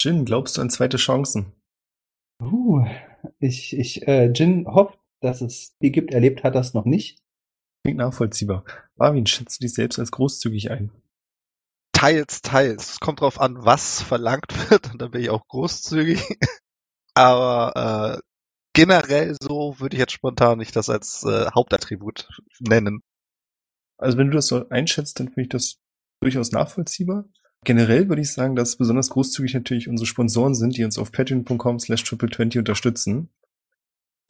Jin, glaubst du an zweite Chancen? Uh, ich, ich, äh, Jin hofft, dass es die gibt, erlebt hat das noch nicht. Klingt nachvollziehbar. Marvin, schätzt du dich selbst als großzügig ein? Teils, teils. Es kommt drauf an, was verlangt wird und dann bin ich auch großzügig. Aber äh, generell so würde ich jetzt spontan nicht das als äh, Hauptattribut nennen. Also wenn du das so einschätzt, dann finde ich das durchaus nachvollziehbar. Generell würde ich sagen, dass besonders großzügig natürlich unsere Sponsoren sind, die uns auf patreon.com slash triple20 unterstützen.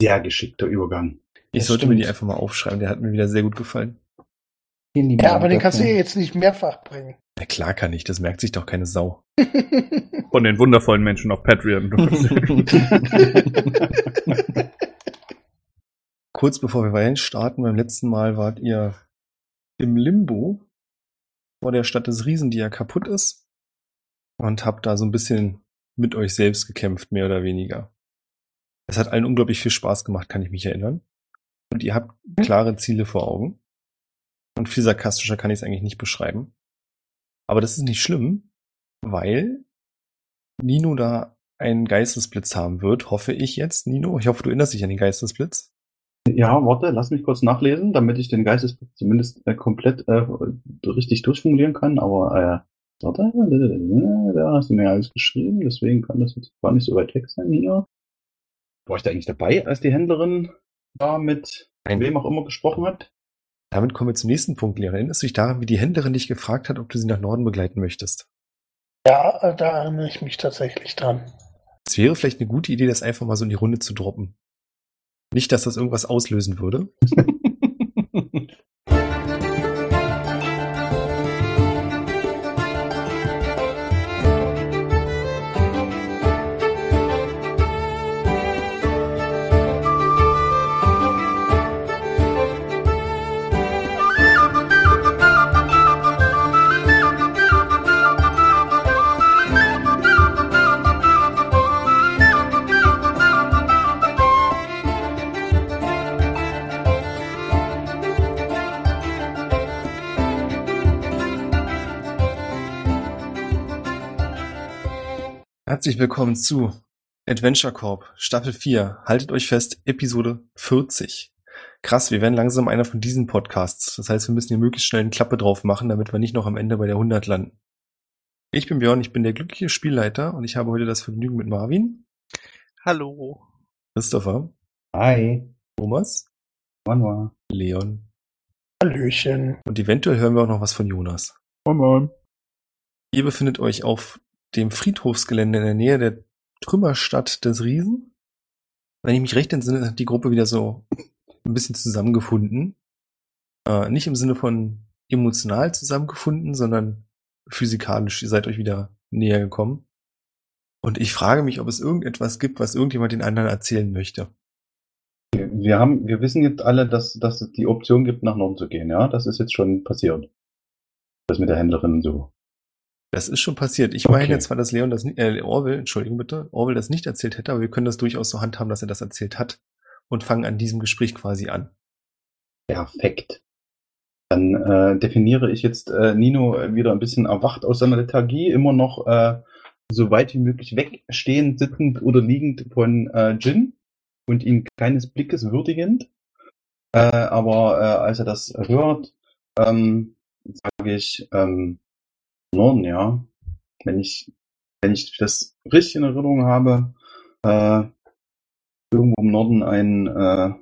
Sehr geschickter Übergang. Ich Das sollte mir die stimmt. einfach mal aufschreiben, der hat mir wieder sehr gut gefallen. Ja, aber den kannst du ja jetzt nicht mehrfach bringen. Na klar kann ich, das merkt sich doch keine Sau. Von den wundervollen Menschen auf Patreon. Kurz bevor wir rein starten, beim letzten Mal wart ihr im Limbo vor der Stadt des Riesen, die ja kaputt ist. Und habt da so ein bisschen mit euch selbst gekämpft, mehr oder weniger. Es hat allen unglaublich viel Spaß gemacht, kann ich mich erinnern. Und ihr habt klare Ziele vor Augen. Und viel sarkastischer kann ich es eigentlich nicht beschreiben. Aber das ist nicht schlimm, weil Nino da einen Geistesblitz haben wird, hoffe ich jetzt. Nino, ich hoffe, du erinnerst dich an den Geistesblitz. Ja, warte, lass mich kurz nachlesen, damit ich den Geistesblitz zumindest äh, komplett äh, richtig durchformulieren kann. Aber äh, warte, da hast du mir alles geschrieben, deswegen kann das jetzt gar nicht so weit weg sein hier. War ich da eigentlich dabei, als die Händlerin da mit Nein. wem auch immer gesprochen hat? Damit kommen wir zum nächsten Punkt, Lehrer. Erinnerst du dich daran, wie die Händlerin dich gefragt hat, ob du sie nach Norden begleiten möchtest? Ja, äh, da erinnere ich mich tatsächlich dran. Es wäre vielleicht eine gute Idee, das einfach mal so in die Runde zu droppen. Nicht, dass das irgendwas auslösen würde. Herzlich willkommen zu Adventure Corp Staffel 4. Haltet euch fest, Episode 40. Krass, wir werden langsam einer von diesen Podcasts. Das heißt, wir müssen hier möglichst schnell eine Klappe drauf machen, damit wir nicht noch am Ende bei der 100 landen. Ich bin Björn, ich bin der glückliche Spielleiter und ich habe heute das Vergnügen mit Marvin, Hallo. Christopher, Hi, Thomas, war? Leon Hallöchen. und eventuell hören wir auch noch was von Jonas. Moin Moin. Ihr befindet euch auf dem Friedhofsgelände in der Nähe der Trümmerstadt des Riesen. Wenn ich mich recht entsinne, hat die Gruppe wieder so ein bisschen zusammengefunden. Äh, nicht im Sinne von emotional zusammengefunden, sondern physikalisch. Ihr seid euch wieder näher gekommen. Und ich frage mich, ob es irgendetwas gibt, was irgendjemand den anderen erzählen möchte. Wir, haben, wir wissen jetzt alle, dass, dass es die Option gibt, nach Norden zu gehen, ja? Das ist jetzt schon passiert. Das mit der Händlerin und so. Das ist schon passiert. Ich Okay. meine jetzt zwar, dass Leon das, äh, Orwell, Entschuldigung bitte, Orwell das nicht erzählt hätte, aber wir können das durchaus so handhaben, dass er das erzählt hat und fangen an diesem Gespräch quasi an. Perfekt. Dann äh, definiere ich jetzt äh, Nino wieder ein bisschen erwacht aus seiner Lethargie, immer noch äh, so weit wie möglich wegstehend, sitzend oder liegend von äh, Jin und ihn keines Blickes würdigend. Äh, aber äh, als er das hört, ähm, sage ich, ähm, Norden, ja. Wenn ich, wenn ich das richtig in Erinnerung habe, äh, irgendwo im Norden ein, äh,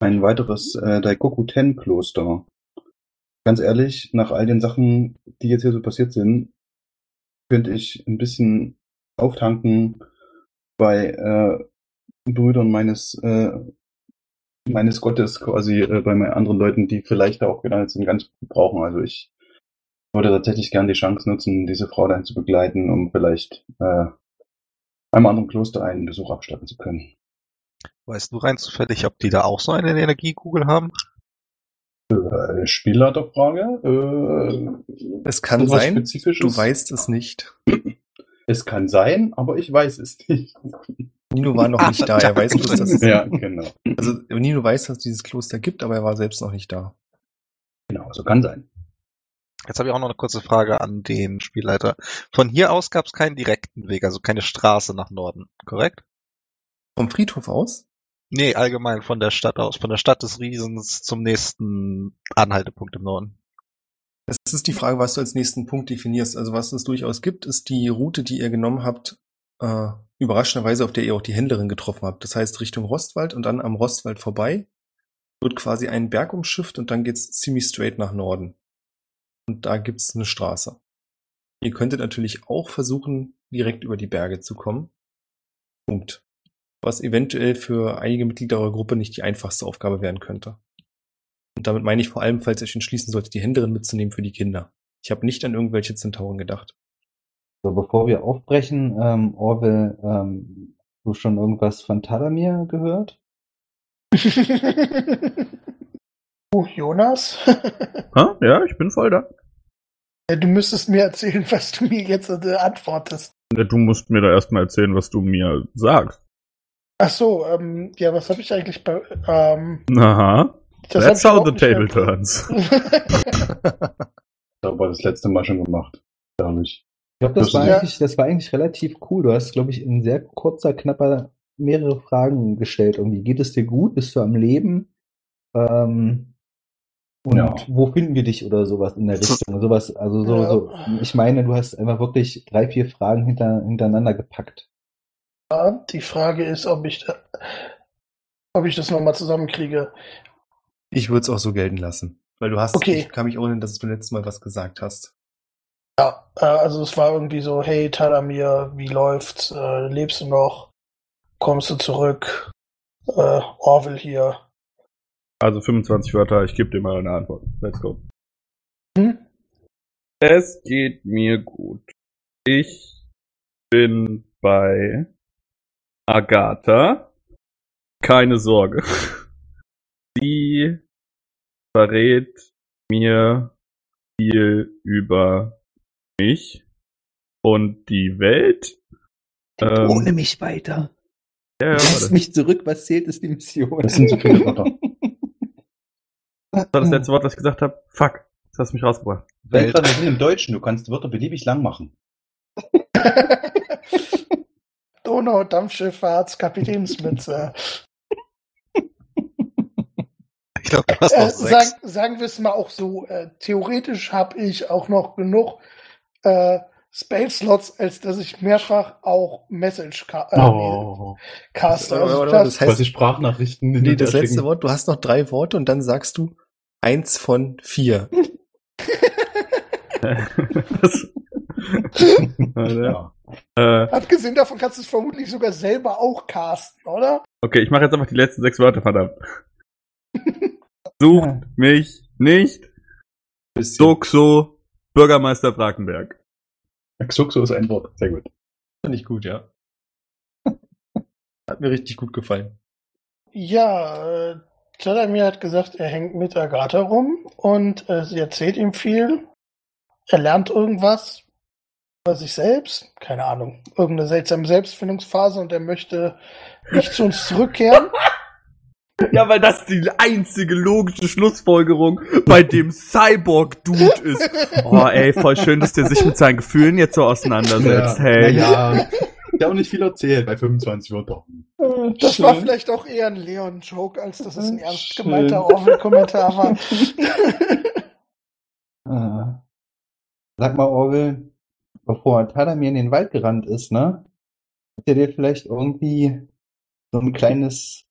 ein weiteres äh, Daikoku Ten Kloster. Ganz ehrlich, nach all den Sachen, die jetzt hier so passiert sind, könnte ich ein bisschen auftanken bei äh, Brüdern meines äh, meines Gottes quasi äh, bei meinen anderen Leuten, die vielleicht auch gelandet sind, ganz gut brauchen. Also ich würde tatsächlich gern die Chance nutzen, diese Frau dann zu begleiten, um vielleicht äh, einem anderen Kloster einen Besuch abstatten zu können. Weißt du rein zufällig, ob die da auch so eine Energiekugel haben? Äh, Spielleiterfrage? Äh, Es kann sein, du weißt es nicht. Es kann sein, aber ich weiß es nicht. Nino war noch nicht da, er weiß bloß, dass es, ja, genau. also Nino weiß, dass es dieses Kloster gibt, aber er war selbst noch nicht da. Genau, so kann sein. Jetzt habe ich auch noch eine kurze Frage an den Spielleiter. Von hier aus gab es keinen direkten Weg, also keine Straße nach Norden, korrekt? Vom Friedhof aus? Nee, allgemein von der Stadt aus, von der Stadt des Riesens zum nächsten Anhaltepunkt im Norden. Das ist die Frage, was du als nächsten Punkt definierst. Also was es durchaus gibt, ist die Route, die ihr genommen habt, äh, überraschenderweise, auf der ihr auch die Händlerin getroffen habt. Das heißt Richtung Rostwald und dann am Rostwald vorbei wird quasi ein Berg umschifft und dann geht's ziemlich straight nach Norden. Und da gibt's eine Straße. Ihr könntet natürlich auch versuchen, direkt über die Berge zu kommen. Punkt. Was eventuell für einige Mitglieder eurer Gruppe nicht die einfachste Aufgabe werden könnte. Und damit meine ich vor allem, falls ihr euch entschließen solltet, die Händlerin mitzunehmen für die Kinder. Ich habe nicht an irgendwelche Zentauren gedacht. So, bevor wir aufbrechen, ähm, Orwell, ähm, hast du schon irgendwas von Talamir gehört? oh, Jonas? Ha? Ja, ich bin voll da. Du müsstest mir erzählen, was du mir jetzt äh, antwortest. Du musst mir da erstmal erzählen, was du mir sagst. Ach so, ähm, ja, was habe ich eigentlich bei, ähm, Aha. das That's hab ich how the nicht table mehr- turns. Das war das letzte Mal schon gemacht. Ehrlich. Ich glaube, das, Das war eigentlich, das war eigentlich relativ cool. Du hast, glaube ich, in sehr kurzer, knapper mehrere Fragen gestellt. Irgendwie, geht es dir gut? Bist du am Leben? Ähm, und Ja. wo finden wir dich oder sowas in der Richtung? Sowas, also so, Ja. so. Ich meine, du hast einfach wirklich drei, vier Fragen hinter, hintereinander gepackt. Ja, die Frage ist, ob ich, da, ob ich das nochmal zusammenkriege. Ich würde es auch so gelten lassen. Weil du hast, Okay. ich kann mich erinnern, dass du letztes Mal was gesagt hast. Ja, äh, also es war irgendwie so, hey Talamir, wie läuft's? Äh, lebst du noch? Kommst du zurück? Äh, Orwell hier. Also 25 Wörter, ich gebe dir mal eine Antwort. Let's go. Hm? Es geht mir gut. Ich bin bei Agatha. Keine Sorge. Sie verrät mir viel über mich und die Welt. Ähm, Ohne mich weiter. ja, ja, Lass mich zurück, was zählt, ist die Mission. Das sind zu viele Wörter. Das war das letzte Wort, was ich gesagt habe. Fuck, das hast du mich rausgebracht. Dran, wir sind im Deutschen, du kannst Wörter beliebig lang machen. Donau, Dampfschifffahrts, Kapitänsmütze. Ich glaube, du hast noch Äh, sechs. sag, sagen wir es mal auch so, äh, theoretisch habe ich auch noch genug äh, Spell-Slots, als dass ich mehrfach auch Message ca äh, Oh. caste. Also das, heißt, Sprachnachrichten. hin nee, das letzte. Wort, du hast noch drei Worte und dann sagst du eins von vier. Warte. Ja. äh, abgesehen davon kannst du es vermutlich sogar selber auch casten, oder? okay, ich mache jetzt einfach die letzten sechs Wörter, verdammt. Sucht mich nicht. Doxo, Bürgermeister Brakenberg. Xuxo ist ein Wort. Sehr gut. Fand ich gut, ja. Hat mir richtig gut gefallen. Ja, Talamir hat gesagt, er hängt mit Agatha rum und äh, sie erzählt ihm viel. Er lernt irgendwas über sich selbst, keine Ahnung, irgendeine seltsame Selbstfindungsphase und er möchte nicht zu uns zurückkehren. Ja, weil das die einzige logische Schlussfolgerung bei dem Cyborg-Dude ist. Oh, ey, voll schön, dass der sich mit seinen Gefühlen jetzt so auseinandersetzt. hey. Ja. Der auch nicht viel erzählt bei 25 Wörtern. Das war vielleicht auch eher ein Leon-Joke, als dass es ein ernst Schön. gemeinter Orwell-Kommentar war. Ah. Sag mal, Orwell, bevor Talamir in den Wald gerannt ist, ne? Hat er dir vielleicht irgendwie so ein kleines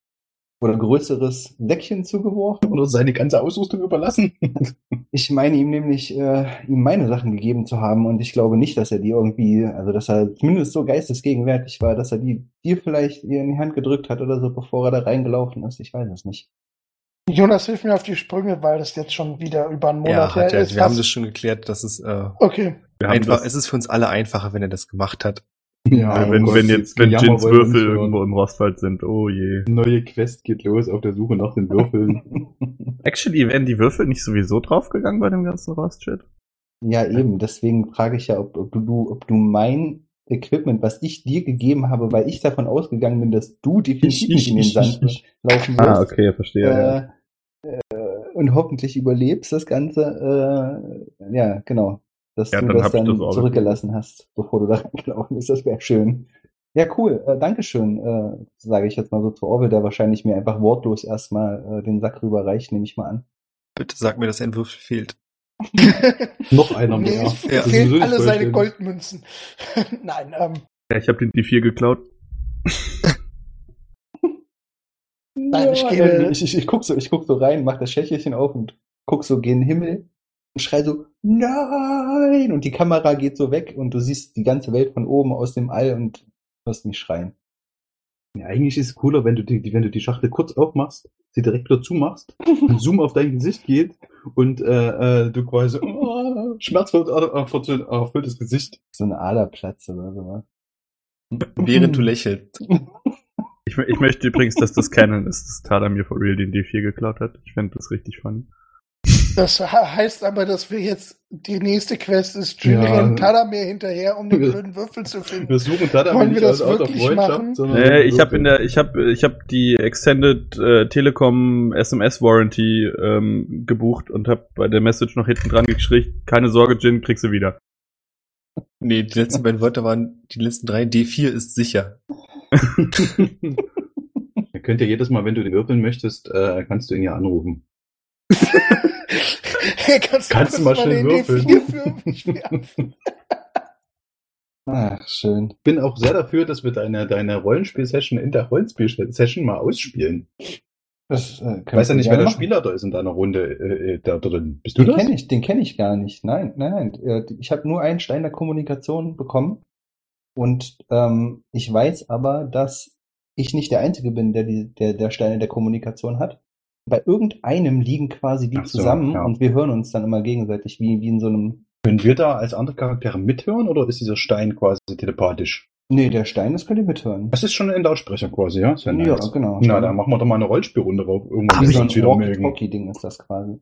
oder größeres Säckchen zugeworfen? Oder seine ganze Ausrüstung überlassen. Ich meine ihm nämlich, äh, ihm meine Sachen gegeben zu haben und ich glaube nicht, dass er die irgendwie, also dass er zumindest so geistesgegenwärtig war, dass er die dir vielleicht ihr in die Hand gedrückt hat oder so, bevor er da reingelaufen ist. Ich weiß es nicht. Jonas, hilf mir auf die Sprünge, weil das jetzt schon wieder über einen Monat Ja, hat her er, ist. wir haben das schon geklärt, dass es äh, okay. Einfach, das, es ist für uns alle einfacher, wenn er das gemacht hat. Ja, wenn, oh wenn Gott, jetzt, wenn Jins Würfel irgendwo im Rostwald sind. Oh je. Neue Quest geht los auf der Suche nach den Würfeln. Actually, wären die Würfel nicht sowieso draufgegangen bei dem ganzen Rost-Shit? Ja, eben. Deswegen frage ich ja, ob, ob du, ob du mein Equipment, was ich dir gegeben habe, weil ich davon ausgegangen bin, dass du definitiv nicht in den Sand laufen wirst, Ah, okay, verstehe. ja. äh, äh, und hoffentlich überlebst das Ganze. Äh, ja, genau. Dass Ja, du dann das dann das zurückgelassen hast, bevor du da reingelaufen bist. Das wäre schön. Ja, cool. Äh, Dankeschön, äh, sage ich jetzt mal so zu Orwell, der wahrscheinlich mir einfach wortlos erstmal äh, den Sack rüberreicht, nehme ich mal an. Bitte sag mir, dass ein Würfel fehlt. Noch einer Nee, mehr. es Ja. Fehlen alle seine vollständig. Goldmünzen. Nein, ähm, Ja, ich habe den D4 geklaut. Nein, ich Ja, gebe- äh, ich, ich, ich guck so, ich guck so rein, mach das Schächelchen auf und guck so gen Himmel und schrei so, nein! Und die Kamera geht so weg und du siehst die ganze Welt von oben aus dem All und hörst mich schreien. Ja, eigentlich ist es cooler, wenn du die, wenn du die Schachtel kurz aufmachst, sie direkt wieder zumachst, ein Zoom auf dein Gesicht geht und äh, äh, du quasi oh, schmerzvoll erfüllt- erfülltes Gesicht. So eine Aderplatz oder sowas. Während du lächelst. Ich, ich möchte übrigens, dass das Canon ist, dass Tada mir for real den D4 geklaut hat. Ich fände das richtig funny. Das he- heißt aber, dass wir jetzt die nächste Quest ist, Jin Ja. rennt Tadamir hinterher, um den blöden Würfel zu finden. Wir suchen da Wollen wir das wirklich machen? sondern Nee, ich habe in der, ich habe, ich habe die Extended äh, Telekom SMS Warranty ähm, gebucht und habe bei der Message noch hinten dran geschrieben, keine Sorge, Jin, kriegst du wieder. Nee, die letzten beiden Wörter waren, die letzten drei, D4 ist sicher. Ihr könnt ja jedes Mal, wenn du den würfeln möchtest, äh, kannst du ihn ja anrufen. Hey, kannst, Kannst du mal schnell würfeln? D4 für mich werfen? Ach, schön. Ich bin auch sehr dafür, dass wir deine, deine Rollenspiel-Session in der Rollenspiel-Session mal ausspielen. Das, äh, Ich weiß ja nicht, wer der machen. Spieler da ist in deiner Runde äh, äh, da drin. Bist du Den das? kenne ich, den kenne ich gar nicht. Nein, nein, nein. Äh, Ich habe nur einen Stein der Kommunikation bekommen. Und ähm, ich weiß aber, dass ich nicht der Einzige bin, der die, der, der Steine der Kommunikation hat. Bei irgendeinem liegen quasi die so, zusammen ja. und wir hören uns dann immer gegenseitig wie, wie in so einem. Können wir da als andere Charaktere mithören oder ist dieser Stein quasi telepathisch? Nee, der Stein, das könnt ihr mithören. Das ist schon ein Lautsprecher quasi, ja? Ja, nice. genau. Na, dann machen wir doch mal eine Rollspielrunde drauf. Irgendwann ein uns wieder mögen. Walkie-Talkie-Ding ist das quasi.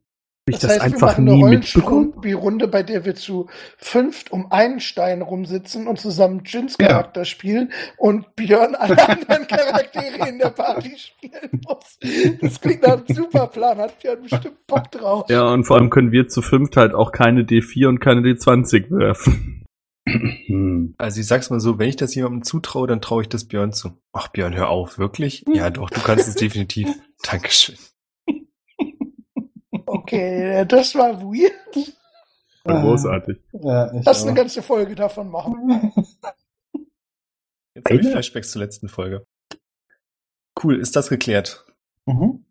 Ich Das, das, heißt, wir einfach machen eine? Rollenspielrunde, bei der wir zu fünft um einen Stein rumsitzen und zusammen Jins Ja. Charakter spielen und Björn alle anderen Charaktere in der Party spielen muss. Das klingt nach einem super Plan, hat Björn bestimmt Bock drauf. Ja, und vor allem können wir zu fünft halt auch keine D4 und keine D20 werfen. Hm. Also ich sag's mal so, wenn ich das jemandem zutraue, dann traue ich das Björn zu. Ach Björn, hör auf, wirklich? Ja doch, du kannst es definitiv. Dankeschön. Okay, das war weird. War großartig. Ja, Lass auch. eine ganze Folge davon machen. Jetzt habe ich? Flashbacks zur letzten Folge. Cool, ist das geklärt? Mhm.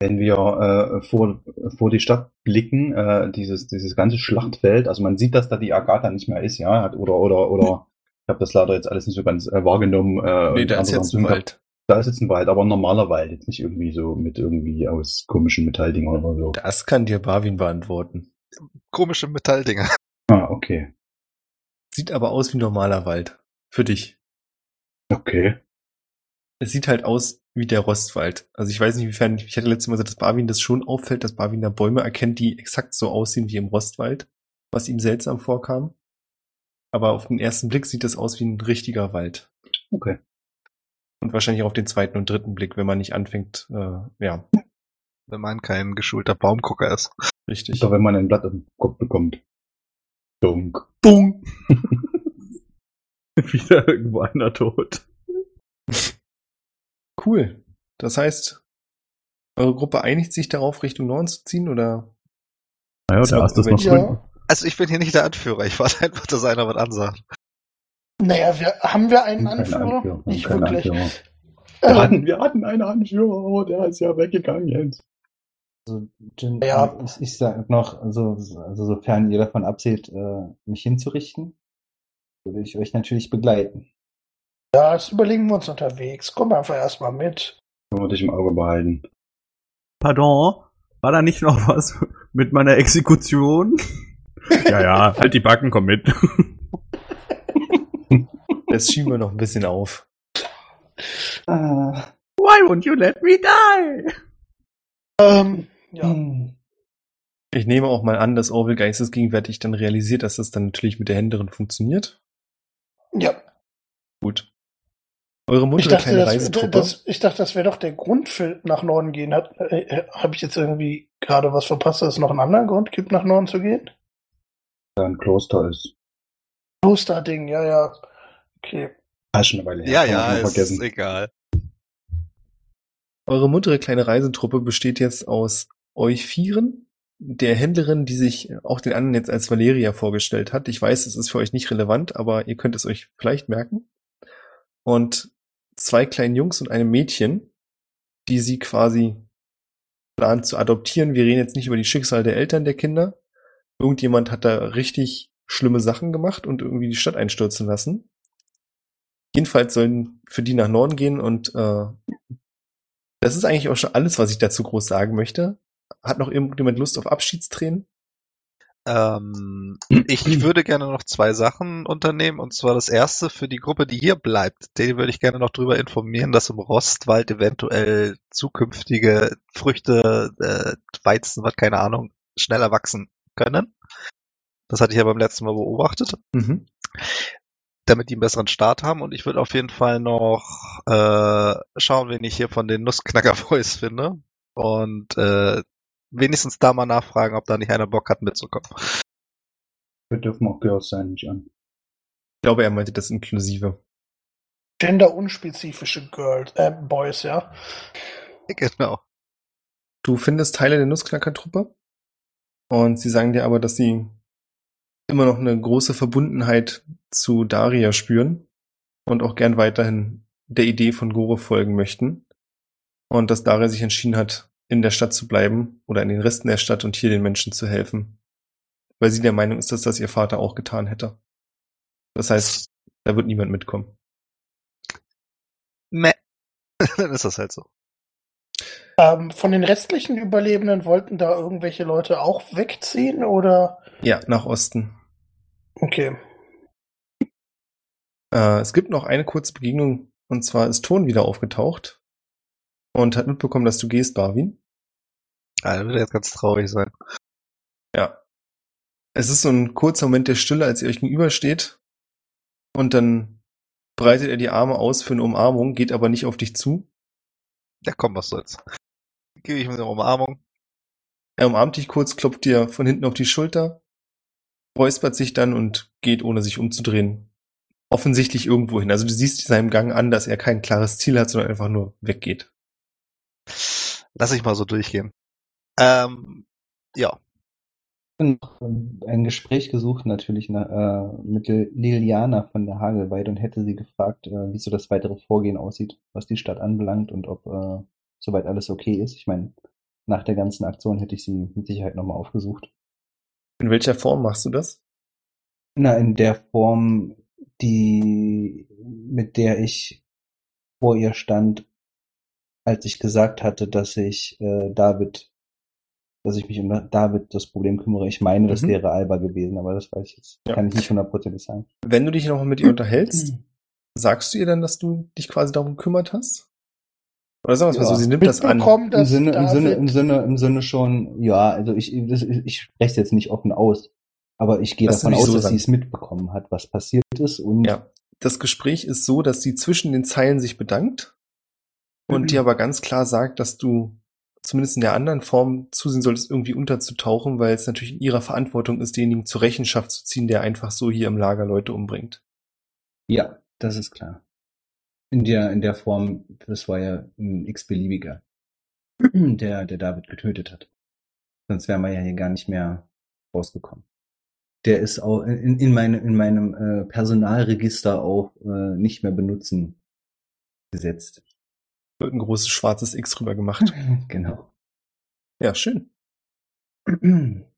Wenn wir äh, vor, vor die Stadt blicken, äh, dieses, dieses ganze Schlachtfeld, also man sieht, dass da die Agatha nicht mehr ist, ja, oder, oder, oder, ich habe das leider jetzt alles nicht so ganz äh, wahrgenommen. Äh, Nee, da ist jetzt ein Wald. Da ist jetzt ein Wald, aber ein normaler Wald, jetzt nicht irgendwie so mit irgendwie aus komischen Metalldingern oder so. Das kann dir Barwin beantworten. Komische Metalldinger. Ah, okay. Sieht aber aus wie normaler Wald. Für dich. Okay. Es sieht halt aus wie der Rostwald. Also ich weiß nicht, inwiefern, ich hatte letztes Mal gesagt, dass Barwin das schon auffällt, dass Barwin da Bäume erkennt, die exakt so aussehen wie im Rostwald, was ihm seltsam vorkam. Aber auf den ersten Blick sieht das aus wie ein richtiger Wald. Okay. Und wahrscheinlich auch auf den zweiten und dritten Blick, wenn man nicht anfängt, äh, ja, Wenn man kein geschulter Baumgucker ist. richtig. Oder wenn man ein Blatt im Kopf bekommt. Dunk. Bung! Wieder irgendwo einer tot. Cool. Das heißt, eure Gruppe einigt sich darauf, Richtung Norden zu ziehen, oder? Naja, auch ist das noch drin. Ja. Also ich bin hier nicht der Anführer. Ich warte einfach, dass einer was ansagt. Naja, wir, haben wir einen Anführer? Anführer, Nicht wirklich. Anführer. Wir Ähm, hatten, wir hatten einen Anführer, aber der ist ja weggegangen jetzt. Also, Jin, Ja. ich, ich sag noch, also, also sofern ihr davon abseht, äh, mich hinzurichten, würde ich euch natürlich begleiten. ja, das überlegen wir uns unterwegs. Komm einfach erstmal mit. Können wir dich im Auge behalten. Pardon? War da nicht noch was mit meiner Exekution? ja, ja, halt die Backen, komm mit. Das schieben wir noch ein bisschen auf. Ah, Why won't you let me die? Ähm, ja. hm. Ich nehme auch mal an, dass Orwell geistesgegenwärtig dann realisiert, dass das dann natürlich mit der Händerin funktioniert. ja. Gut. Eure Ich muntere dachte, kleine das, Reisetruppe. das, ich dachte, das wäre doch der Grund für nach Norden gehen. Hat, äh, Habe ich jetzt irgendwie gerade was verpasst, dass es noch einen anderen Grund gibt, nach Norden zu gehen? Da ein Kloster ist. Klosterding, ja, ja. Okay. Ah, schon eine Weile her. Ja, ja, ist vergessen. egal. Eure muntere kleine Reisetruppe besteht jetzt aus euch Vieren, der Händlerin, die sich auch den anderen jetzt als Valeria vorgestellt hat. Ich weiß, es ist für euch nicht relevant, aber ihr könnt es euch vielleicht merken. Und zwei kleinen Jungs und einem Mädchen, die sie quasi plant zu adoptieren. Wir reden jetzt nicht über die Schicksale der Eltern der Kinder. Irgendjemand hat da richtig schlimme Sachen gemacht und irgendwie die Stadt einstürzen lassen. Jedenfalls sollen für die nach Norden gehen und äh, das ist eigentlich auch schon alles, was ich dazu groß sagen möchte. Hat noch irgendjemand Lust auf Abschiedstränen? Ähm, ich würde gerne noch zwei Sachen unternehmen. Und zwar das erste für die Gruppe, die hier bleibt. Den würde ich gerne noch darüber informieren, dass im Rostwald eventuell zukünftige Früchte, äh, Weizen, was keine Ahnung, schneller wachsen können. Das hatte ich ja beim letzten Mal beobachtet. Mhm. Damit die einen besseren Start haben. Und ich würde auf jeden Fall noch äh, schauen, wen ich hier von den Nussknacker Boys finde. Und äh, wenigstens da mal nachfragen, ob da nicht einer Bock hat mitzukommen. Wir dürfen auch Girls sein, nicht an. Ich glaube, er meinte das inklusive. Gender-unspezifische Girls, äh, Boys, ja. Genau. Du findest Teile der Nussknacker-Truppe und sie sagen dir aber, dass sie immer noch eine große Verbundenheit zu Daria spüren und auch gern weiterhin der Idee von Gore folgen möchten. Und dass Daria sich entschieden hat, in der Stadt zu bleiben oder in den Resten der Stadt und hier den Menschen zu helfen. Weil sie der Meinung ist, dass das ihr Vater auch getan hätte. Das heißt, da wird niemand mitkommen. Meh. Dann ist das halt so. Ähm, von den restlichen Überlebenden wollten da irgendwelche Leute auch wegziehen oder? Ja, nach Osten. Okay. Äh, es gibt noch eine kurze Begegnung, und zwar ist Ton wieder aufgetaucht und hat mitbekommen, dass du gehst, Barwin. Ah, da wird er jetzt ganz traurig sein. Ja. Es ist so ein kurzer Moment der Stille, als ihr euch gegenübersteht. Und dann breitet er die Arme aus für eine Umarmung, geht aber nicht auf dich zu. Ja, komm, was soll's. Gebe ich mir eine Umarmung. Er umarmt dich kurz, klopft dir von hinten auf die Schulter, räuspert sich dann und geht, ohne sich umzudrehen, offensichtlich irgendwo hin. Also du siehst seinem Gang an, dass er kein klares Ziel hat, sondern einfach nur weggeht. Lass ich mal so durchgehen. Ähm, ja. Ein Gespräch gesucht natürlich na, äh, mit Liliana von der Hagelweide und hätte sie gefragt, äh, wie so das weitere Vorgehen aussieht, was die Stadt anbelangt und ob äh, soweit alles okay ist. Ich meine, nach der ganzen Aktion hätte ich sie mit Sicherheit nochmal aufgesucht. In welcher Form machst du das? Na, in der Form, die, mit der ich vor ihr stand, als ich gesagt hatte, dass ich äh, David, dass ich mich um David das Problem kümmere. Ich meine, das Mhm. wäre Alba gewesen, aber das weiß ich jetzt, Ja. kann ich nicht hundertprozentig sagen. Wenn du dich nochmal mit ihr unterhältst, sagst du ihr dann, dass du dich quasi darum gekümmert hast? Oder sagen wir es mal Ja. so, sie nimmt das an. Mitbekommen, Im dass Sinne, im Sinne, im Sinne, im Sinne schon, ja, also ich, das, ich spreche es jetzt nicht offen aus, aber ich gehe Lass davon aus, so dass sie es mitbekommen hat, was passiert ist und Ja. Das Gespräch ist so, dass sie zwischen den Zeilen sich bedankt und Mhm. dir aber ganz klar sagt, dass du zumindest in der anderen Form zusehen solltest, irgendwie unterzutauchen, weil es natürlich in ihrer Verantwortung ist, denjenigen zur Rechenschaft zu ziehen, der einfach so hier im Lager Leute umbringt. Ja, das ist klar. In der, in der Form, das war ja ein x-beliebiger, der, der David getötet hat. Sonst wären wir ja hier gar nicht mehr rausgekommen. Der ist auch in, in, meine, in meinem äh, Personalregister auch äh, nicht mehr benutzen gesetzt. Wird ein großes schwarzes X drüber gemacht. genau. Ja, schön.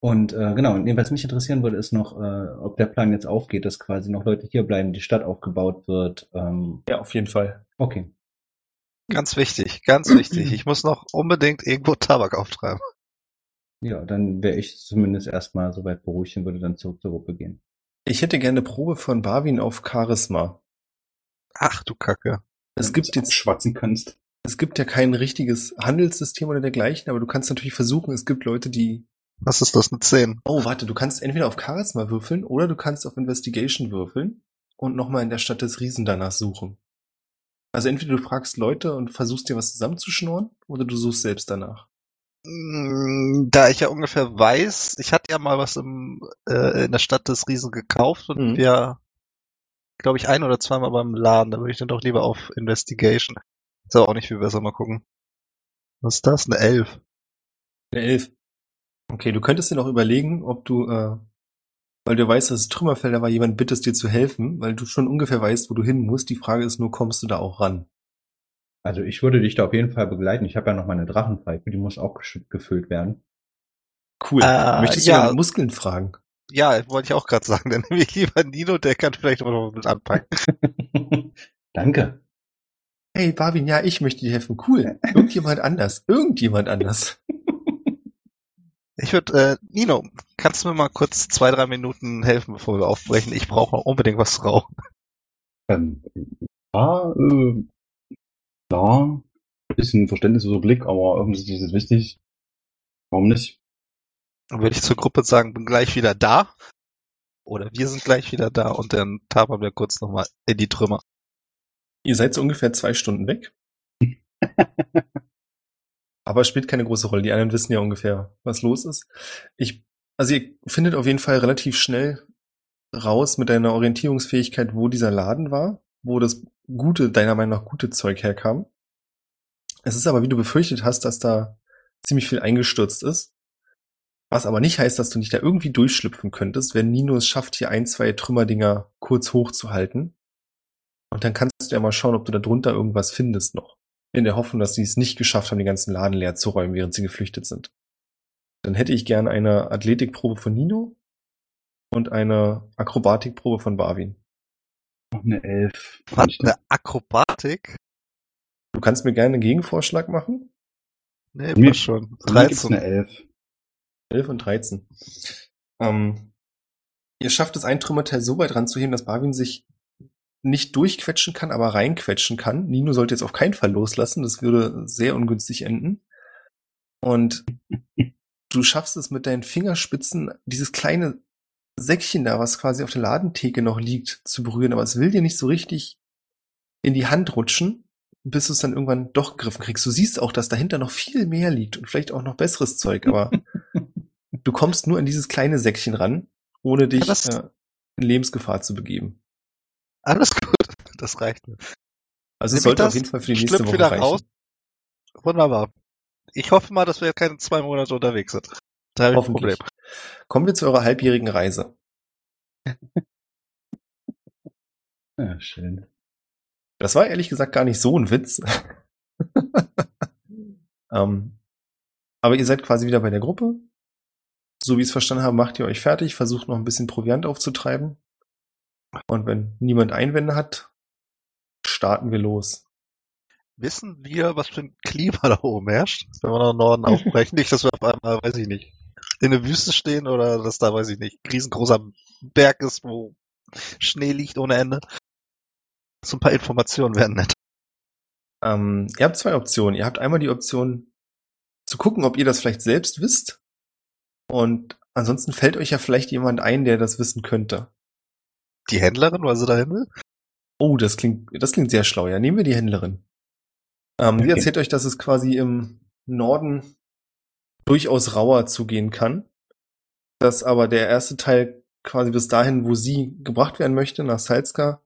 Und äh, genau, und was mich interessieren würde, ist noch, äh, ob der Plan jetzt aufgeht, dass quasi noch Leute hier bleiben, die Stadt aufgebaut wird. Ähm, Ja, auf jeden Fall. okay. Ganz wichtig, ganz wichtig. Ich muss noch unbedingt irgendwo Tabak auftreiben. Ja, dann wäre ich zumindest erstmal soweit beruhigt und würde dann zurück zur Gruppe gehen. Ich hätte gerne eine Probe von Barwin auf Charisma. Ach du Kacke. Es gibt jetzt schwatzen kannst. Es gibt ja kein richtiges Handelssystem oder dergleichen, aber du kannst natürlich versuchen, es gibt Leute, die. Was ist das, eine 10? Oh, warte, du kannst entweder auf Charisma würfeln oder du kannst auf Investigation würfeln und nochmal in der Stadt des Riesen danach suchen. Also entweder du fragst Leute und versuchst dir was zusammenzuschnorren oder du suchst selbst danach. Mm, Da ich ja ungefähr weiß, ich hatte ja mal was im, äh, in der Stadt des Riesen gekauft und Mhm. wir, glaube ich, ein oder zweimal beim Laden. Da würde ich dann doch lieber auf Investigation. Ist aber auch nicht viel besser. Mal gucken. Was ist das? Eine Elf. Eine Elf. Okay, du könntest dir noch überlegen, ob du, äh, weil du weißt, dass es Trümmerfelder war, jemand bittest dir zu helfen, weil du schon ungefähr weißt, wo du hin musst. Die Frage ist nur, kommst du da auch ran? Also ich würde dich da auf jeden Fall begleiten. Ich habe ja noch meine Drachenpfeife, die muss auch gefüllt werden. Cool. Äh, Möchtest du ja. Muskeln fragen? Ja, wollte ich auch gerade sagen. Dann nehme ich lieber Nino, der kann vielleicht auch noch mit anpacken. Danke. Hey, Barwin, ja, ich möchte dir helfen. Cool. Irgendjemand anders. Irgendjemand anders. Ich würde, äh, Nino, kannst du mir mal kurz zwei, drei Minuten helfen, bevor wir aufbrechen? Ich brauche unbedingt was zu rauchen. Ähm, ja, äh, klar. Bisschen verständnisloser Blick, aber irgendwie ist es wichtig. Warum nicht? Dann würde ich zur Gruppe sagen, bin gleich wieder da. Oder wir sind gleich wieder da und dann tapern wir kurz nochmal in die Trümmer. Ihr seid so ungefähr zwei Stunden weg. Aber spielt keine große Rolle. Die anderen wissen ja ungefähr, was los ist. Ich, also ihr findet auf jeden Fall relativ schnell raus mit deiner Orientierungsfähigkeit, wo dieser Laden war, wo das gute, deiner Meinung nach gute Zeug herkam. Es ist aber, wie du befürchtet hast, dass da ziemlich viel eingestürzt ist. Was aber nicht heißt, dass du nicht da irgendwie durchschlüpfen könntest, wenn Nino es schafft, hier ein, zwei Trümmerdinger kurz hochzuhalten. Und dann kannst du ja mal schauen, ob du da drunter irgendwas findest noch. In der Hoffnung, dass sie es nicht geschafft haben, den ganzen Laden leer zu räumen, während sie geflüchtet sind. Dann hätte ich gerne eine Athletikprobe von Nino und eine Akrobatikprobe von Barwin. Noch eine Elf. Was? Eine Akrobatik? Du kannst mir gerne einen Gegenvorschlag machen. Nee, Mir- passt schon. Von mir gibt's 13. eine Elf. 11 und 13. Ähm, ihr schafft es, ein Trümmerteil so weit ranzuheben, dass Barwin sich nicht durchquetschen kann, aber reinquetschen kann. Nino sollte jetzt auf keinen Fall loslassen, das würde sehr ungünstig enden. Und du schaffst es mit deinen Fingerspitzen, dieses kleine Säckchen da, was quasi auf der Ladentheke noch liegt, zu berühren, aber es will dir nicht so richtig in die Hand rutschen, bis du es dann irgendwann doch gegriffen kriegst. Du siehst auch, dass dahinter noch viel mehr liegt und vielleicht auch noch besseres Zeug, aber du kommst nur an dieses kleine Säckchen ran, ohne dich äh, in Lebensgefahr zu begeben. Alles gut. Das reicht mir. Also es sollte ich auf jeden Fall für die nächste Woche wieder reichen. raus. Wunderbar. Ich hoffe mal, dass wir keine zwei Monate unterwegs sind. Da habe ich ein Problem. Kommen wir zu eurer halbjährigen Reise. Ja, schön. Das war ehrlich gesagt gar nicht so ein Witz. ähm, aber ihr seid quasi wieder bei der Gruppe. So wie ich es verstanden habe, macht ihr euch fertig, versucht noch ein bisschen Proviant aufzutreiben. Und wenn niemand Einwände hat, starten wir los. Wissen wir, was für ein Klima da oben herrscht? Wenn wir nach Norden aufbrechen, nicht, dass wir auf einmal, weiß ich nicht, in der Wüste stehen oder dass da, weiß ich nicht, ein riesengroßer Berg ist, wo Schnee liegt ohne Ende. So ein paar Informationen wären nett. Ähm, ihr habt zwei Optionen. Ihr habt einmal die Option zu gucken, ob ihr das vielleicht selbst wisst. Und ansonsten fällt euch ja vielleicht jemand ein, der das wissen könnte. Die Händlerin, weil sie da hin will? Oh, das klingt, das klingt sehr schlau. Ja, nehmen wir die Händlerin. Ähm, Okay. erzählt euch, dass es quasi im Norden durchaus rauer zugehen kann. Dass aber der erste Teil quasi bis dahin, wo sie gebracht werden möchte, nach Salzka,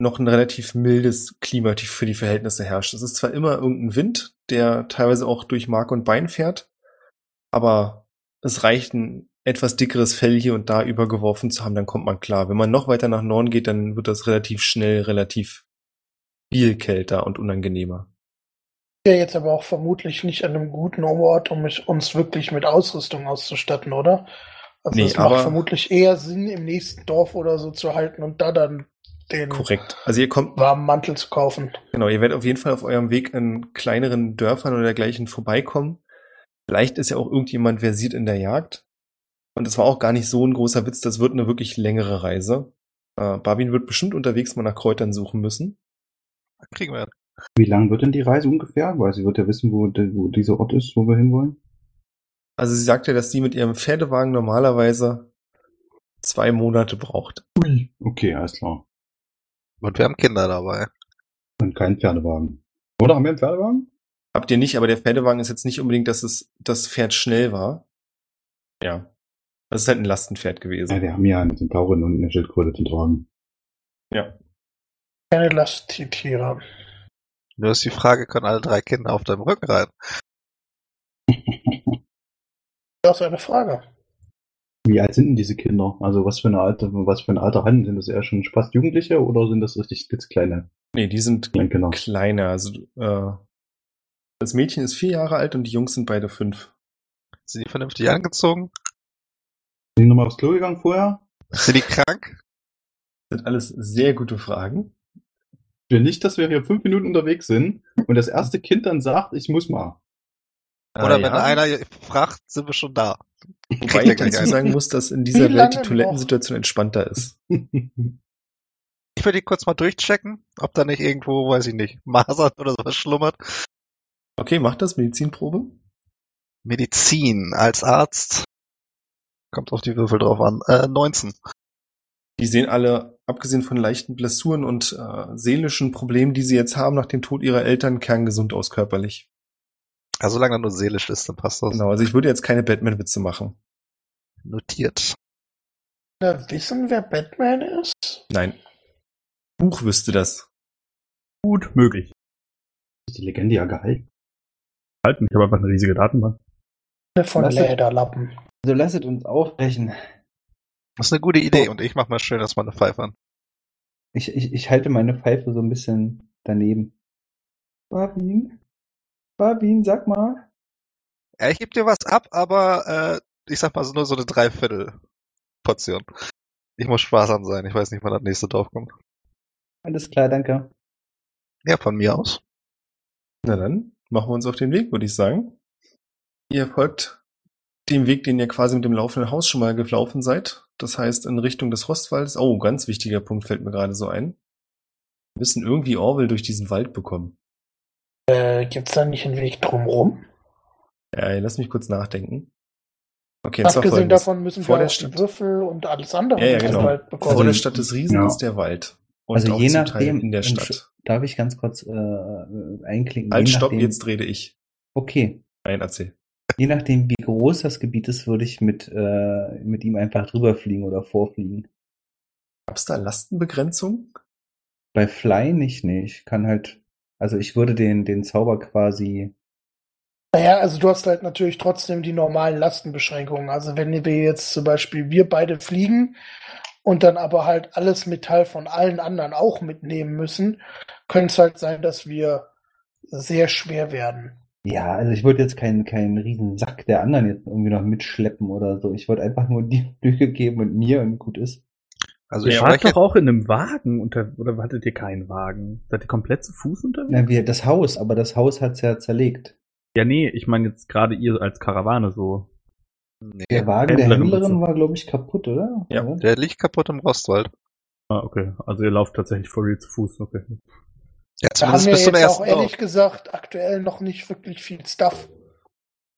noch ein relativ mildes Klima für die Verhältnisse herrscht. Es ist zwar immer irgendein Wind, der teilweise auch durch Mark und Bein fährt, aber es reicht ein etwas dickeres Fell hier und da übergeworfen zu haben, dann kommt man klar. Wenn man noch weiter nach Norden geht, dann wird das relativ schnell, relativ viel kälter und unangenehmer. Ja, jetzt aber auch vermutlich nicht an einem guten Ort, um mich, uns wirklich mit Ausrüstung auszustatten, oder? Also Nee, es macht aber- vermutlich eher Sinn, im nächsten Dorf oder so zu halten und da dann den Korrekt. Also ihr kommt, warmen Mantel zu kaufen. genau, ihr werdet auf jeden Fall auf eurem Weg an kleineren Dörfern oder dergleichen vorbeikommen. Vielleicht ist ja auch irgendjemand versiert in der Jagd. Und es war auch gar nicht so ein großer Witz, das wird eine wirklich längere Reise. Äh, Barbin wird bestimmt unterwegs mal nach Kräutern suchen müssen. Kriegen wir. Wie lang wird denn die Reise ungefähr? Weil sie wird ja wissen, wo, de, wo dieser Ort ist, wo wir hinwollen. Also sie sagt ja, dass sie mit ihrem Pferdewagen normalerweise zwei Monate braucht. Okay, alles klar. Und wir haben Kinder dabei. Und kein Pferdewagen. Oder haben wir einen Pferdewagen? Habt ihr nicht, aber der Pferdewagen ist jetzt nicht unbedingt, dass es das Pferd schnell war. Ja. Das ist halt ein Lastenpferd gewesen. Ja, wir haben ja eine Zentaurin und eine Schildkröte zu tragen. Ja. Keine Lasttiere. Nur ist die Frage, können alle drei Kinder auf deinem Rücken reiten? Das ist eine Frage. Wie alt sind denn diese Kinder? Also was für eine Alter, was für ein Alter haben? Sind das eher schon fast Jugendliche oder sind das richtig kleine Nee, die sind Kleinkinder? kleiner. Also, äh, das Mädchen ist vier Jahre alt und die Jungs sind beide fünf. Sind die vernünftig angezogen? Sind die nochmal aufs Klo gegangen vorher? Sind die krank? Das sind alles sehr gute Fragen. Ich will nicht, dass wir hier fünf Minuten unterwegs sind und das erste Kind dann sagt, ich muss mal. Oder Äh, wenn ja. einer fragt, sind wir schon da. Wobei ich dazu sagen muss, dass in dieser Wie Welt die Toilettensituation entspannter ist. Ich würde die kurz mal durchchecken, ob da nicht irgendwo, weiß ich nicht, Masern oder sowas schlummert. Okay, macht das, Medizinprobe. Medizin als Arzt. Kommt auf die Würfel drauf an. Äh, 19. Die sehen alle, abgesehen von leichten Blessuren und äh, seelischen Problemen, die sie jetzt haben nach dem Tod ihrer Eltern, kerngesund aus körperlich. Also solange er nur seelisch ist, dann passt das. Genau, also ich würde jetzt keine Batman-Witze machen. Notiert. Na, wissen, wer Batman ist? Nein. Buch wüsste das. Gut möglich. Ist die Legende ja gehalten? Halten, ich habe einfach eine riesige Datenbank. Von Was ist- Lederlappen. Also lasset uns aufbrechen. Das ist eine gute Idee und ich mach mal schön erstmal eine Pfeife an. Ich, ich, ich halte meine Pfeife so ein bisschen daneben. Barbin? Barbin, sag mal. Ja, ich gebe dir was ab, aber äh, ich sag mal so nur so eine Dreiviertel-Portion. Ich muss sparsam sein. Ich weiß nicht, wann das nächste drauf kommt. Alles klar, danke. Ja, von mir aus. Na dann, machen wir uns auf den Weg, würde ich sagen. Ihr folgt dem Weg, den ihr quasi mit dem laufenden Haus schon mal gelaufen seid. Das heißt, in Richtung des Rostwaldes. Oh, ganz wichtiger Punkt fällt mir gerade so ein. Wir müssen irgendwie Orwell durch diesen Wald bekommen. Äh, gibt's da nicht einen Weg drumrum? Äh, lass mich kurz nachdenken. Okay, Abgesehen davon müssen Vor wir der auch die Stadt- Würfel und alles andere Ja, ja, mit dem genau. Wald bekommen. Vor der Also- Stadt des Riesen Ja. ist der Wald. Und also auch je zum Teil nachdem, in der Stadt. Darf ich ganz kurz äh, einklinken? Halt, stopp, nachdem- jetzt rede ich. Okay. Nein, erzähl. Je nachdem, wie groß das Gebiet ist, würde ich mit, äh, mit ihm einfach drüber fliegen oder vorfliegen. Gab's da Lastenbegrenzung? Bei Fly nicht, nee. Ich kann halt, also ich würde den, den Zauber quasi, Naja, also du hast halt natürlich trotzdem die normalen Lastenbeschränkungen. Also wenn wir jetzt zum Beispiel wir beide fliegen und dann aber halt alles Metall von allen anderen auch mitnehmen müssen, könnte es halt sein, dass wir sehr schwer werden. Ja, also ich würde jetzt keinen, keinen riesen Sack der anderen jetzt irgendwie noch mitschleppen oder so. Ich würde einfach nur die Flüge geben und mir und gut ist. Also Ihr ich wart doch auch in einem Wagen unter oder hattet ihr keinen Wagen? Seid ihr komplett zu Fuß unterwegs? Na, wir, das Haus, aber das Haus hat's ja zerlegt. Ja, nee, ich meine jetzt gerade ihr als Karawane so. nee, Der Wagen der Händlerin war, glaube ich, kaputt, oder? Ja. Oder? der liegt kaputt im Rostwald. Ah, okay. Also ihr lauft tatsächlich for real zu Fuß, okay. Ja, Da haben zumindest wir bis zum jetzt auch ehrlich gesagt aktuell noch nicht wirklich viel Stuff.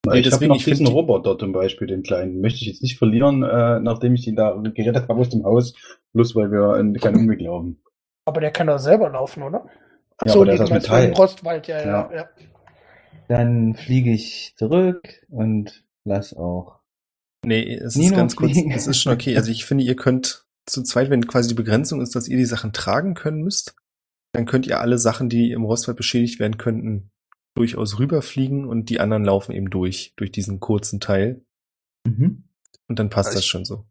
Nee, ich habe deswegen, noch diesen die- Roboter zum Beispiel, den kleinen. Möchte ich jetzt nicht verlieren, äh, nachdem ich ihn da gerettet habe aus dem Haus. Bloß weil wir in keinen Umweg laufen. Aber der kann doch selber laufen, oder? Ach Ja, so, aber der ist aus Metall. Rostwald, ja, ja, Ja. Dann fliege ich zurück und lass auch. Nee, es ist Nino ganz kurz, es ist schon okay. Also ich finde, ihr könnt zu zweit, wenn quasi die Begrenzung ist, dass ihr die Sachen tragen können müsst, dann könnt ihr alle Sachen, die im Rostwald beschädigt werden könnten, durchaus rüberfliegen und die anderen laufen eben durch, durch diesen kurzen Teil. Mhm. Und dann passt Also das ich- schon so.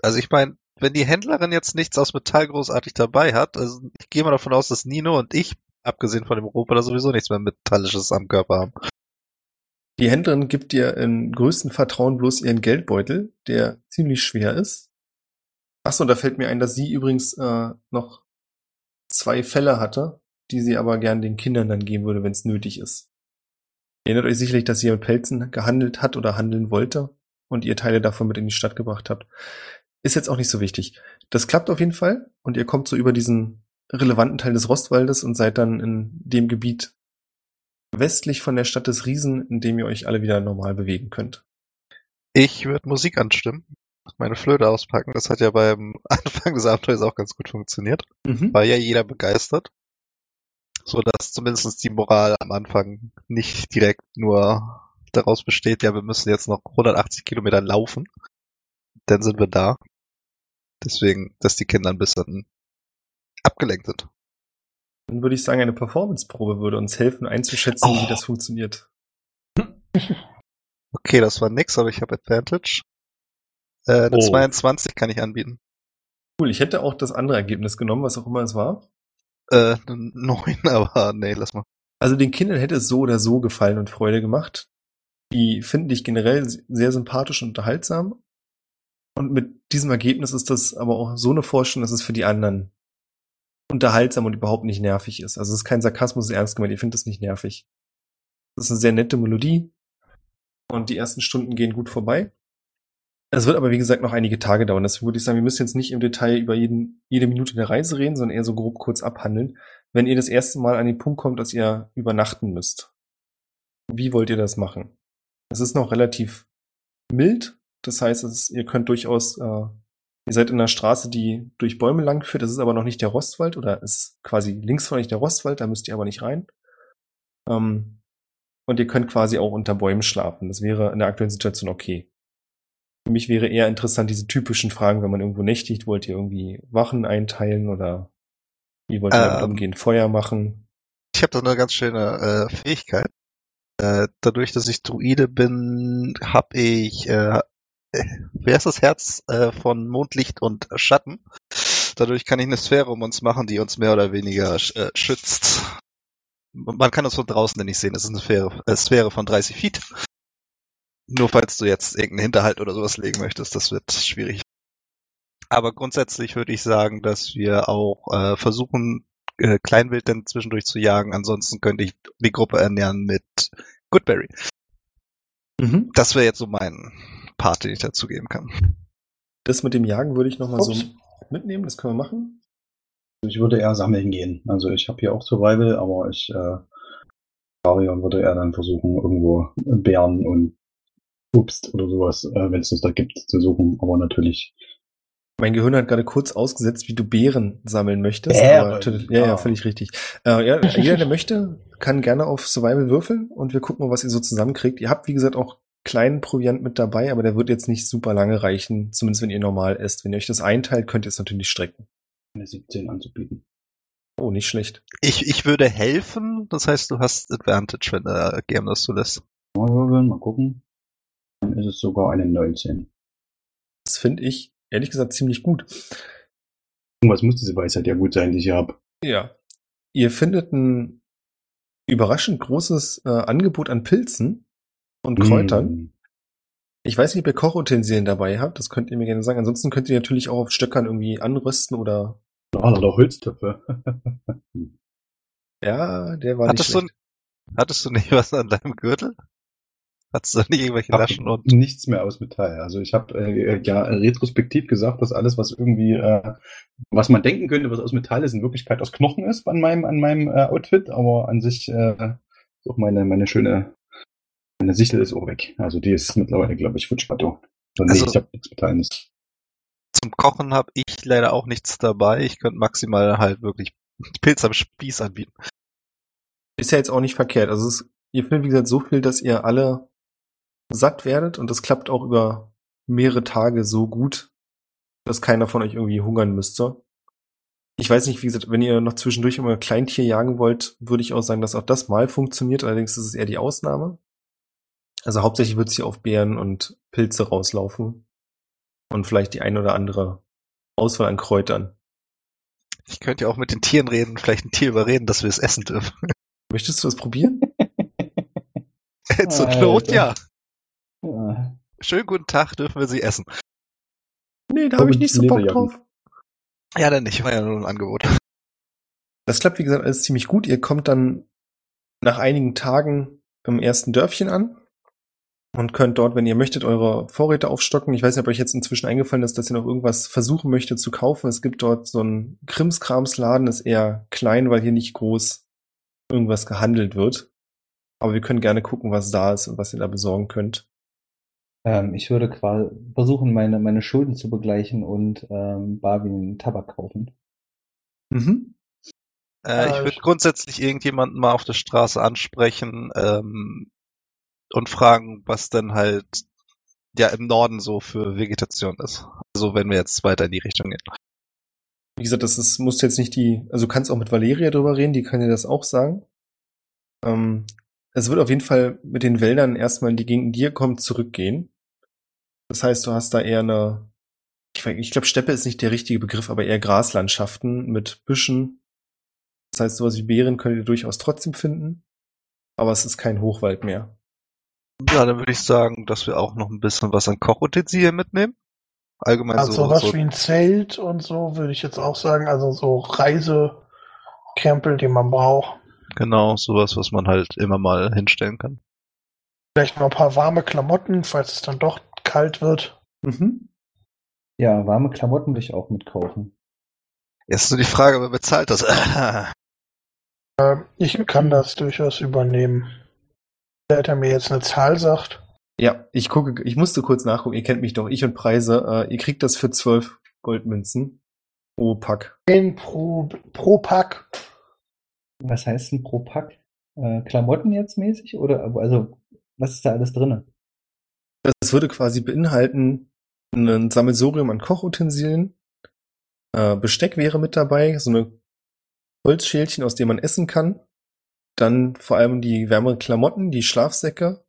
Also ich meine, wenn die Händlerin jetzt nichts aus Metall großartig dabei hat, also ich gehe mal davon aus, dass Nino und ich, abgesehen von dem Roboter, sowieso nichts mehr Metallisches am Körper haben. Die Händlerin gibt dir im größten Vertrauen bloß ihren Geldbeutel, der ziemlich schwer ist. Achso, da fällt mir ein, dass sie übrigens äh, noch zwei Fälle hatte, die sie aber gern den Kindern dann geben würde, wenn es nötig ist. Ihr erinnert euch sicherlich, dass sie mit Pelzen gehandelt hat oder handeln wollte und ihr Teile davon mit in die Stadt gebracht habt. Ist jetzt auch nicht so wichtig. Das klappt auf jeden Fall und ihr kommt so über diesen relevanten Teil des Rostwaldes und seid dann in dem Gebiet westlich von der Stadt des Riesen, in dem ihr euch alle wieder normal bewegen könnt. Ich würde Musik anstimmen, meine Flöte auspacken. Das hat ja beim Anfang des Abenteuers auch ganz gut funktioniert. Mhm. War ja jeder begeistert. So dass zumindest die Moral am Anfang nicht direkt nur daraus besteht, ja, wir müssen jetzt noch 180 Kilometer laufen. Dann sind wir da. Deswegen, dass die Kinder ein bisschen abgelenkt sind. Dann würde ich sagen, eine Performance-Probe würde uns helfen, einzuschätzen, Oh. wie das funktioniert. Okay, das war nix, aber ich habe Advantage. Äh, eine Oh. 22 kann ich anbieten. Cool, ich hätte auch das andere Ergebnis genommen, was auch immer es war. Äh, eine 9, aber nee, lass mal. Also den Kindern hätte es so oder so gefallen und Freude gemacht. Die finden dich generell sehr sympathisch und unterhaltsam. Und mit diesem Ergebnis ist das aber auch so eine Vorstellung, dass es für die anderen unterhaltsam und überhaupt nicht nervig ist. Also es ist kein Sarkasmus, es ist ernst gemeint, ihr findet es nicht nervig. Das ist eine sehr nette Melodie und die ersten Stunden gehen gut vorbei. Es wird aber, wie gesagt, noch einige Tage dauern. Deswegen würde ich sagen, wir müssen jetzt nicht im Detail über jeden, jede Minute der Reise reden, sondern eher so grob kurz abhandeln. Wenn ihr das erste Mal an den Punkt kommt, dass ihr übernachten müsst, wie wollt ihr das machen? Es ist noch relativ mild. Das heißt, ist, ihr könnt durchaus, äh, ihr seid in einer Straße, die durch Bäume lang führt. Das ist aber noch nicht der Rostwald oder ist quasi links von euch der Rostwald, da müsst ihr aber nicht rein. Ähm, und ihr könnt quasi auch unter Bäumen schlafen. Das wäre in der aktuellen Situation okay. Für mich wäre eher interessant diese typischen Fragen, wenn man irgendwo nächtigt, wollt ihr irgendwie Wachen einteilen oder wie wollt ihr damit Ähm. umgehen? Feuer machen? Ich habe da eine ganz schöne äh, Fähigkeit. Äh, dadurch, dass ich Druide bin, habe ich, äh, äh, wer ist das Herz äh, von Mondlicht und Schatten? Dadurch kann ich eine Sphäre um uns machen, die uns mehr oder weniger äh, schützt. Man kann uns von draußen nicht sehen. Es ist eine Sphäre, äh, Sphäre von 30 Feet. Nur falls du jetzt irgendeinen Hinterhalt oder sowas legen möchtest, das wird schwierig. Aber grundsätzlich würde ich sagen, dass wir auch äh, versuchen, äh, Kleinwild dann zwischendurch zu jagen. Ansonsten könnte ich die Gruppe ernähren mit Goodberry. Mhm. Das wäre jetzt so mein Part, den ich dazu geben kann. Das mit dem Jagen würde ich noch mal so mitnehmen, das können wir machen. Ich würde eher sammeln gehen. Also ich habe hier auch Survival, aber ich, äh, Arion würde eher dann versuchen, irgendwo Bären und Obst oder sowas, äh, wenn es das da gibt, zu suchen. Aber natürlich. Mein Gehirn hat gerade kurz ausgesetzt, wie du Beeren sammeln möchtest. Beeren, aber natürlich- ja, ja, ah. völlig richtig. Äh, ja, jeder, der möchte, kann gerne auf Survival würfeln und wir gucken mal, was ihr so zusammenkriegt. Ihr habt, wie gesagt, auch kleinen Proviant mit dabei, aber der wird jetzt nicht super lange reichen, zumindest wenn ihr normal esst. Wenn ihr euch das einteilt, könnt ihr es natürlich strecken. Eine 17 anzubieten. Oh, nicht schlecht. Ich, ich würde helfen, das heißt, du hast Advantage, wenn der GM das zulässt. Mal würfeln, mal gucken. Dann ist es sogar eine 19. Das finde ich, ehrlich gesagt, ziemlich gut. Irgendwas muss diese Weisheit ja gut sein, die ich hier habe. Ja. Ihr findet ein überraschend großes äh, Angebot an Pilzen und Kräutern. Hm. Ich weiß nicht, ob ihr Kochutensilien dabei habt, das könnt ihr mir gerne sagen. Ansonsten könnt ihr natürlich auch auf Stöckern irgendwie anrösten oder Ah, doch Holztöpfe. ja, der war Hattest nicht du, hattest du nicht was an deinem Gürtel? Hattest du nicht irgendwelche hab Laschen und nichts mehr aus Metall. Also ich habe äh, ja retrospektiv gesagt, dass alles, was irgendwie, äh, was man denken könnte, was aus Metall ist, in Wirklichkeit aus Knochen ist an meinem, an meinem äh, Outfit. Aber an sich äh, ist auch meine, meine schöne, meine Sichel ist auch weg. Also die ist mittlerweile, glaube ich, Futschpatto. Also, nee, Also- ich habe nichts Metallenes. zum Kochen habe ich leider auch nichts dabei. Ich könnte maximal halt wirklich Pilz am Spieß anbieten. Ist ja jetzt auch nicht verkehrt. Also es, ihr findet, wie gesagt, so viel, dass ihr alle satt werdet und das klappt auch über mehrere Tage so gut, dass keiner von euch irgendwie hungern müsste. Ich weiß nicht, wie gesagt, wenn ihr noch zwischendurch immer Kleintier jagen wollt, würde ich auch sagen, dass auch das mal funktioniert. Allerdings ist es eher die Ausnahme. Also hauptsächlich wird es hier auf Beeren und Pilze rauslaufen. Und vielleicht die ein oder andere Auswahl an Kräutern. Ich könnte ja auch mit den Tieren reden, vielleicht ein Tier überreden, dass wir es essen dürfen. Möchtest du das probieren? Zur. Not, ja. Ja. Schönen guten Tag, dürfen wir sie essen. Nee, da habe ich nicht so Bock drauf. Ja, dann nicht, war ja nur ein Angebot. Das klappt, wie gesagt, alles ziemlich gut. Ihr kommt dann nach einigen Tagen im ersten Dörfchen an und könnt dort, wenn ihr möchtet, eure Vorräte aufstocken. Ich weiß nicht, ob euch jetzt inzwischen eingefallen ist, dass ihr noch irgendwas versuchen möchtet zu kaufen. Es gibt dort so einen Krimskramsladen, ist eher klein, weil hier nicht groß irgendwas gehandelt wird. Aber wir können gerne gucken, was da ist und was ihr da besorgen könnt. Ähm, ich würde quasi versuchen, meine, meine Schulden zu begleichen und ähm, Barwin Tabak kaufen. Mhm. Äh, ich würde ich- grundsätzlich irgendjemanden mal auf der Straße ansprechen ähm, und fragen, was denn halt ja im Norden so für Vegetation ist. Also wenn wir jetzt weiter in die Richtung gehen. Wie gesagt, das ist, musst du jetzt nicht die, also du kannst auch mit Valeria drüber reden, die kann dir das auch sagen. Ähm, es wird auf jeden Fall mit den Wäldern erstmal, die gegen dir kommen, zurückgehen. Das heißt, du hast da eher eine, ich, ich glaube, Steppe ist nicht der richtige Begriff, aber eher Graslandschaften mit Büschen. Das heißt, sowas wie Beeren könnt ihr durchaus trotzdem finden. Aber es ist kein Hochwald mehr. Ja, dann würde ich sagen, dass wir auch noch ein bisschen was an Kochutensilien mitnehmen. Allgemein Also so, was so wie ein Zelt und so, würde ich jetzt auch sagen. Also so Reisekrempel, die man braucht. Genau sowas, was man halt immer mal hinstellen kann. Vielleicht noch ein paar warme Klamotten, falls es dann doch kalt wird. Mhm. Ja, warme Klamotten will ich auch mitkaufen. Jetzt ist nur die Frage, wer bezahlt das? Ich kann das durchaus übernehmen. Wenn er mir jetzt eine Zahl sagt. Ja, ich gucke, ich musste kurz nachgucken, ihr kennt mich doch, ich und Preise, äh, ihr kriegt das für zwölf Goldmünzen pro Pack. Pro, pro Pack. Was heißt denn pro Pack? Äh, Klamotten jetzt mäßig? Oder also was ist da alles drinne? Das würde quasi beinhalten ein Sammelsurium an Kochutensilien. Äh, Besteck wäre mit dabei, so eine Holzschälchen, aus denen man essen kann. Dann vor allem die wärmeren Klamotten, die Schlafsäcke.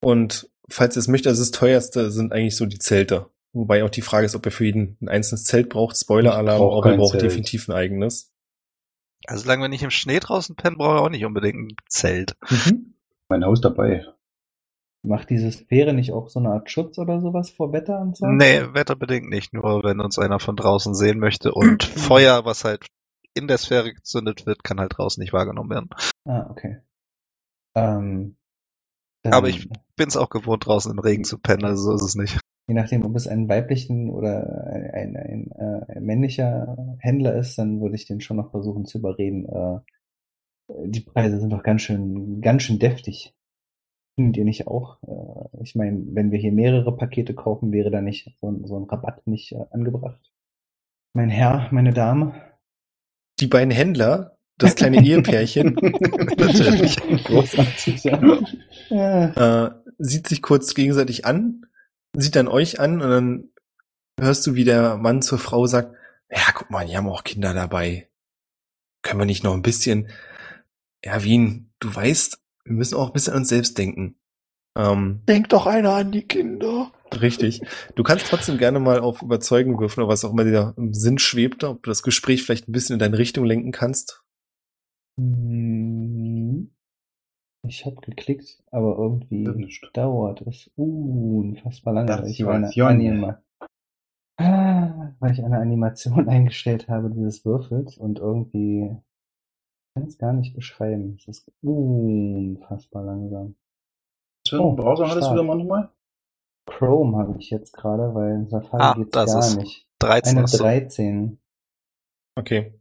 Und falls ihr es möchtet, also das teuerste sind eigentlich so die Zelte. Wobei auch die Frage ist, ob ihr für jeden ein einzelnes Zelt braucht. Spoiler-Alarm, brauch aber ihr braucht Zelt. definitiv ein eigenes. Also solange wir nicht im Schnee draußen pennen, brauchen wir auch nicht unbedingt ein Zelt. Mhm. Mein Haus dabei. Macht diese Sphäre nicht auch so eine Art Schutz oder sowas vor Wetter und so? Nee, wetterbedingt nicht. Nur wenn uns einer von draußen sehen möchte und Feuer, was halt in der Sphäre gezündet wird, kann halt draußen nicht wahrgenommen werden. Ah, okay. Ähm, Aber ich bin's auch gewohnt, draußen im Regen zu pennen, also so ist es nicht. Je nachdem, ob es ein weiblichen oder ein, ein, ein, äh, ein männlicher Händler ist, dann würde ich den schon noch versuchen zu überreden. Äh, die Preise sind doch ganz schön, ganz schön deftig. Findet ihr nicht auch? Äh, ich meine, wenn wir hier mehrere Pakete kaufen, wäre da nicht so ein, so ein Rabatt nicht äh, angebracht? Mein Herr, meine Dame. Die beiden Händler, das kleine Ehepärchen, Natürlich. Großartig, ja. ja. äh, sieht sich kurz gegenseitig an, sieht dann euch an und dann hörst du, wie der Mann zur Frau sagt, ja, guck mal, die haben auch Kinder dabei. Können wir nicht noch ein bisschen, ja, Wien, du weißt, wir müssen auch ein bisschen an uns selbst denken. Ähm, Denkt doch einer an die Kinder. richtig. Du kannst trotzdem gerne mal auf Überzeugen würfeln oder was auch immer dir im Sinn schwebt, ob du das Gespräch vielleicht ein bisschen in deine Richtung lenken kannst. Hm. Ich habe geklickt, aber irgendwie Nicht. dauert es unfassbar lange, weil ich eine. Anima Ah, weil ich eine Animation eingestellt habe dieses Würfels und irgendwie kann es gar nicht beschreiben. Es ist unfassbar langsam. Was für Oh, einen Browser hattest du da mal nochmal? Chrome habe ich jetzt gerade, weil in Safari Ah, geht's das gar ist nicht. 13 Eine ist so. 13 Okay.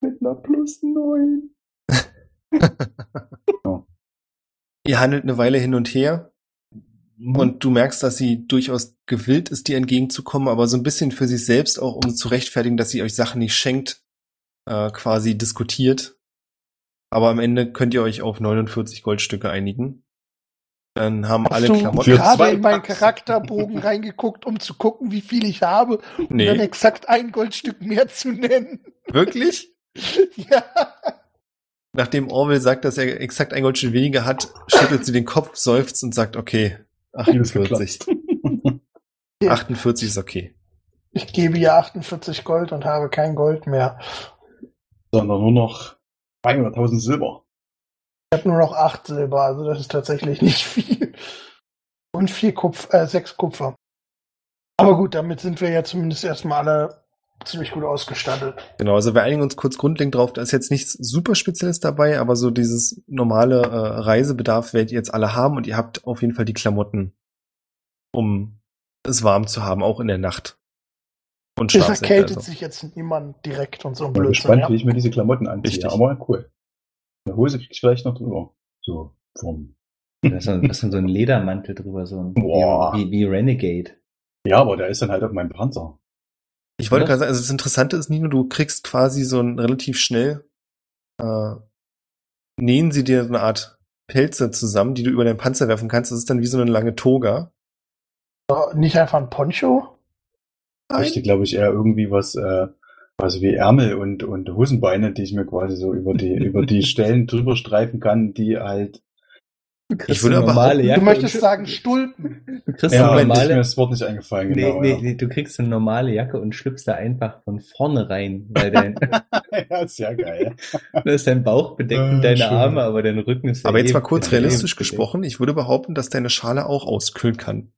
mit einer plus 9. Ihr handelt eine Weile hin und her Mhm. Und du merkst, dass sie durchaus gewillt ist, dir entgegenzukommen, aber so ein bisschen für sich selbst auch, um zu rechtfertigen, dass sie euch Sachen nicht schenkt, äh, quasi diskutiert. Aber am Ende könnt ihr euch auf 49 Goldstücke einigen. Dann haben alle Hast du Klamotten. Gerade zwei in meinen. Charakterbogen reingeguckt, um zu gucken, wie viel ich habe und dann Nee, exakt ein Goldstück mehr zu nennen. wirklich? ja. Nachdem Orwell sagt, dass er exakt ein Goldstück weniger hat, schüttelt sie den Kopf, seufzt und sagt, okay, 48. 48 ist okay. Ich gebe ihr 48 Gold und habe kein Gold mehr. Sondern nur noch 100.000 Silber. Ich habe nur noch 8 Silber, also das ist tatsächlich nicht viel. Und vier Kupfer, äh, sechs Kupfer. Aber gut, damit sind wir ja zumindest erstmal alle ziemlich gut ausgestattet. Genau, also wir einigen uns kurz grundlegend drauf, da ist jetzt nichts super Spezielles dabei, aber so dieses normale äh, Reisebedarf werdet ihr jetzt alle haben und ihr habt auf jeden Fall die Klamotten, um es warm zu haben, auch in der Nacht. Und Es Schlafsäcke. erkältet Also. sich jetzt niemand direkt und so ein Bin Blödsinn. gespannt, Ja? wie ich mir diese Klamotten anziehe. Richtig. Aber cool. Eine Hose krieg ich vielleicht noch drüber. So, vom. Da ist so, da ist so ein Ledermantel drüber, so ein Boah. wie, wie Renegade. Ja, aber der ist dann halt auf meinem Panzer. Ich wollte gerade sagen, also das Interessante ist, Nino, du kriegst quasi so ein relativ schnell äh, nähen sie dir eine Art Pelze zusammen, die du über deinen Panzer werfen kannst. Das ist dann wie so eine lange Toga. Nicht einfach ein Poncho? bräuchte, glaube ich, eher irgendwie was, äh, was wie Ärmel und, und Hosenbeine, die ich mir quasi so über die, über die Stellen drüber streifen kann, die halt. Ich würde aber normale Jacke Du möchtest und, sagen Stulpen. du kriegst Ja, eine Moment, ist mir normale, das Wort nicht eingefallen, nee, genau. nee, nee, du kriegst eine normale Jacke und schlüpfst da einfach von vorne rein, weil dein, ja. ja, ist ja geil. da ist dein Bauch bedeckt und Äh, deine schön. Arme, aber dein Rücken ist ja Aber jetzt mal kurz realistisch gesprochen, ich würde behaupten, dass deine Schale auch auskühlen kann.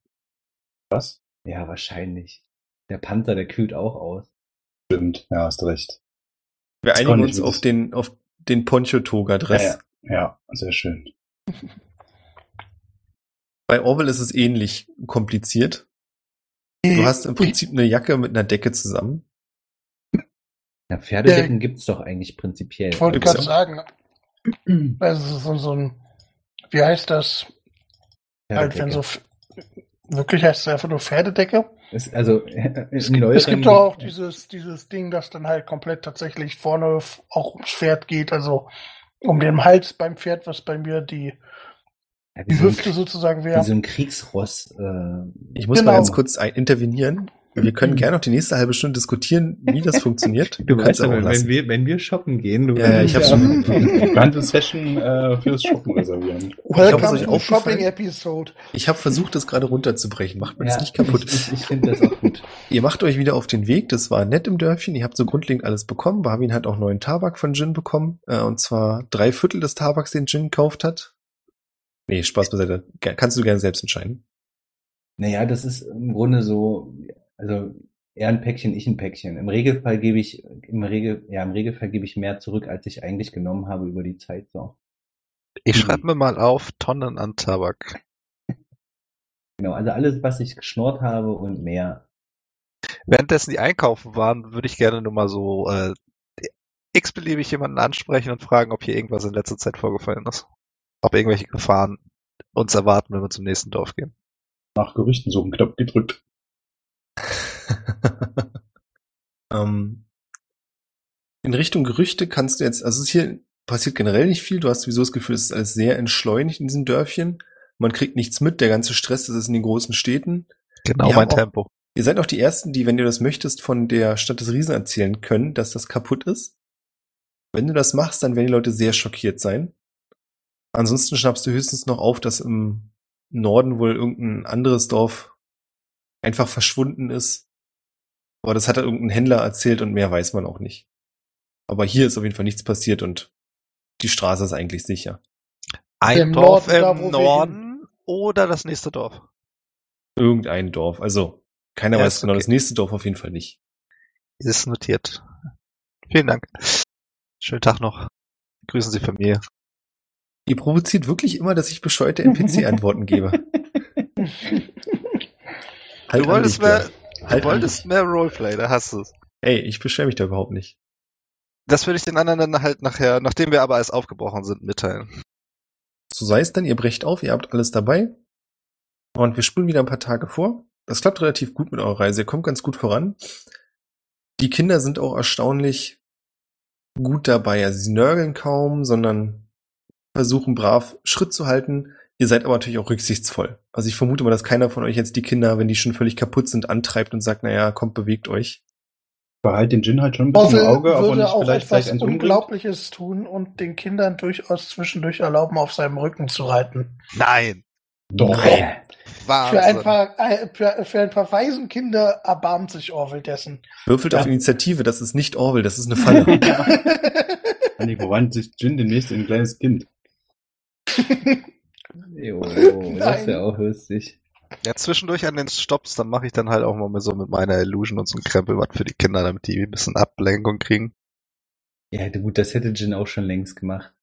Was? Ja, wahrscheinlich. Der Panzer, der kühlt auch aus. Stimmt, ja, hast recht. Wir Das einigen uns auf den, auf den Poncho-Toga-Dress. Ja, ja. ja, sehr schön. Bei Orwell ist es ähnlich kompliziert. Du hast im Prinzip eine Jacke mit einer Decke zusammen. Na, Pferdedecken gibt's doch eigentlich prinzipiell. Ich wollte gerade ja. sagen, also so, so ein, wie heißt das? Halt, wenn so, wirklich heißt es einfach nur Pferdedecke. Ist, also, äh, Es gibt, es gibt doch auch dieses, dieses Ding, das dann halt komplett tatsächlich vorne auch ums Pferd geht, also um den Hals beim Pferd, was bei mir die, ja, wie die Hüfte sozusagen Wie wäre. so ein Kriegsross. Äh, Ich muss Genau. mal ganz kurz ein intervenieren. Wir können gerne noch die nächste halbe Stunde diskutieren, wie das funktioniert. du weißt aber aber, wenn wir, wenn wir shoppen gehen, du Ja, ja, ich hab's schon Ganze Session äh, fürs Shoppen reservieren. Welcome to Shopping Episode. Ich habe versucht, das gerade runterzubrechen. Macht mir ja, das nicht kaputt. Ich, ich, ich finde das auch gut. Ihr macht euch wieder auf den Weg. Das war nett im Dörfchen. Ihr habt so grundlegend alles bekommen. Barwin hat auch neuen Tabak von Jin bekommen. Äh, und zwar drei Viertel des Tabaks, den Jin gekauft hat. Nee, Spaß beiseite. Kannst du gerne selbst entscheiden. Naja, das ist im Grunde so, also er ein Päckchen, ich ein Päckchen. Im Regelfall gebe ich, im Regel, ja, im Regelfall gebe ich mehr zurück, als ich eigentlich genommen habe über die Zeit, so. Ich Mhm. schreibe mir mal auf Tonnen an Tabak. Genau, also alles, was ich geschnort habe und mehr. Währenddessen die einkaufen waren, würde ich gerne nur mal so äh, x-beliebig jemanden ansprechen und fragen, ob hier irgendwas in letzter Zeit vorgefallen ist. Ob irgendwelche Gefahren uns erwarten, wenn wir zum nächsten Dorf gehen. Nach Gerüchten suchen, Knopf gedrückt. ähm, in Richtung Gerüchte kannst du jetzt, also es ist hier passiert generell nicht viel. Du hast sowieso das Gefühl, es ist alles sehr entschleunigt in diesem Dörfchen. Man kriegt nichts mit. Der ganze Stress das ist in den großen Städten. Genau Die mein auch- Tempo. Ihr seid auch die Ersten, die, wenn du das möchtest, von der Stadt des Riesen erzählen können, dass das kaputt ist. Wenn du das machst, dann werden die Leute sehr schockiert sein. Ansonsten schnappst du höchstens noch auf, dass im Norden wohl irgendein anderes Dorf einfach verschwunden ist. Aber das hat halt irgendein Händler erzählt und mehr weiß man auch nicht. Aber hier ist auf jeden Fall nichts passiert und die Straße ist eigentlich sicher. Ein Im Dorf Norden, im Norden oder das nächste Dorf? Irgendein Dorf. Also, keiner Ja, weiß genau, okay. das nächste Dorf auf jeden Fall nicht. Ist notiert. Vielen Dank. Schönen Tag noch. Grüßen Sie Familie. Ihr provoziert wirklich immer, dass ich bescheuerte NPC-Antworten gebe. Halt du wolltest mehr. Halt du wolltest mehr Roleplay, da hast du es. Ey, ich beschwere mich da überhaupt nicht. Das würde ich den anderen dann halt nachher, nachdem wir aber alles aufgebrochen sind, mitteilen. So sei es dann, ihr brecht auf, ihr habt alles dabei. Und wir spulen wieder ein paar Tage vor. Das klappt relativ gut mit eurer Reise. Ihr kommt ganz gut voran. Die Kinder sind auch erstaunlich gut dabei. Also sie nörgeln kaum, sondern versuchen brav Schritt zu halten. Ihr seid aber natürlich auch rücksichtsvoll. Also ich vermute mal, dass keiner von euch jetzt die Kinder, wenn die schon völlig kaputt sind, antreibt und sagt, naja, kommt, bewegt euch. Behalt den Gin halt schon ein bisschen im Auge, aber würde nicht auch vielleicht etwas umbringt. Unglaubliches tun und den Kindern durchaus zwischendurch erlauben, auf seinem Rücken zu reiten. Nein! Doch. Nein. Für ein, paar, äh, für, für ein paar Waisenkinder erbarmt sich Orwell dessen. Würfelt Ja. auf Initiative, das ist nicht Orwell, das ist eine Falle. Anni verwandelt sich Gin demnächst in ein kleines Kind. Jo, das Nein. wäre auch lustig. Ja, zwischendurch an den Stops, dann mache ich dann halt auch mal so mit meiner Illusion und so ein Krempel was für die Kinder, damit die ein bisschen Ablenkung kriegen. Ja, gut, das hätte Jin auch schon längst gemacht.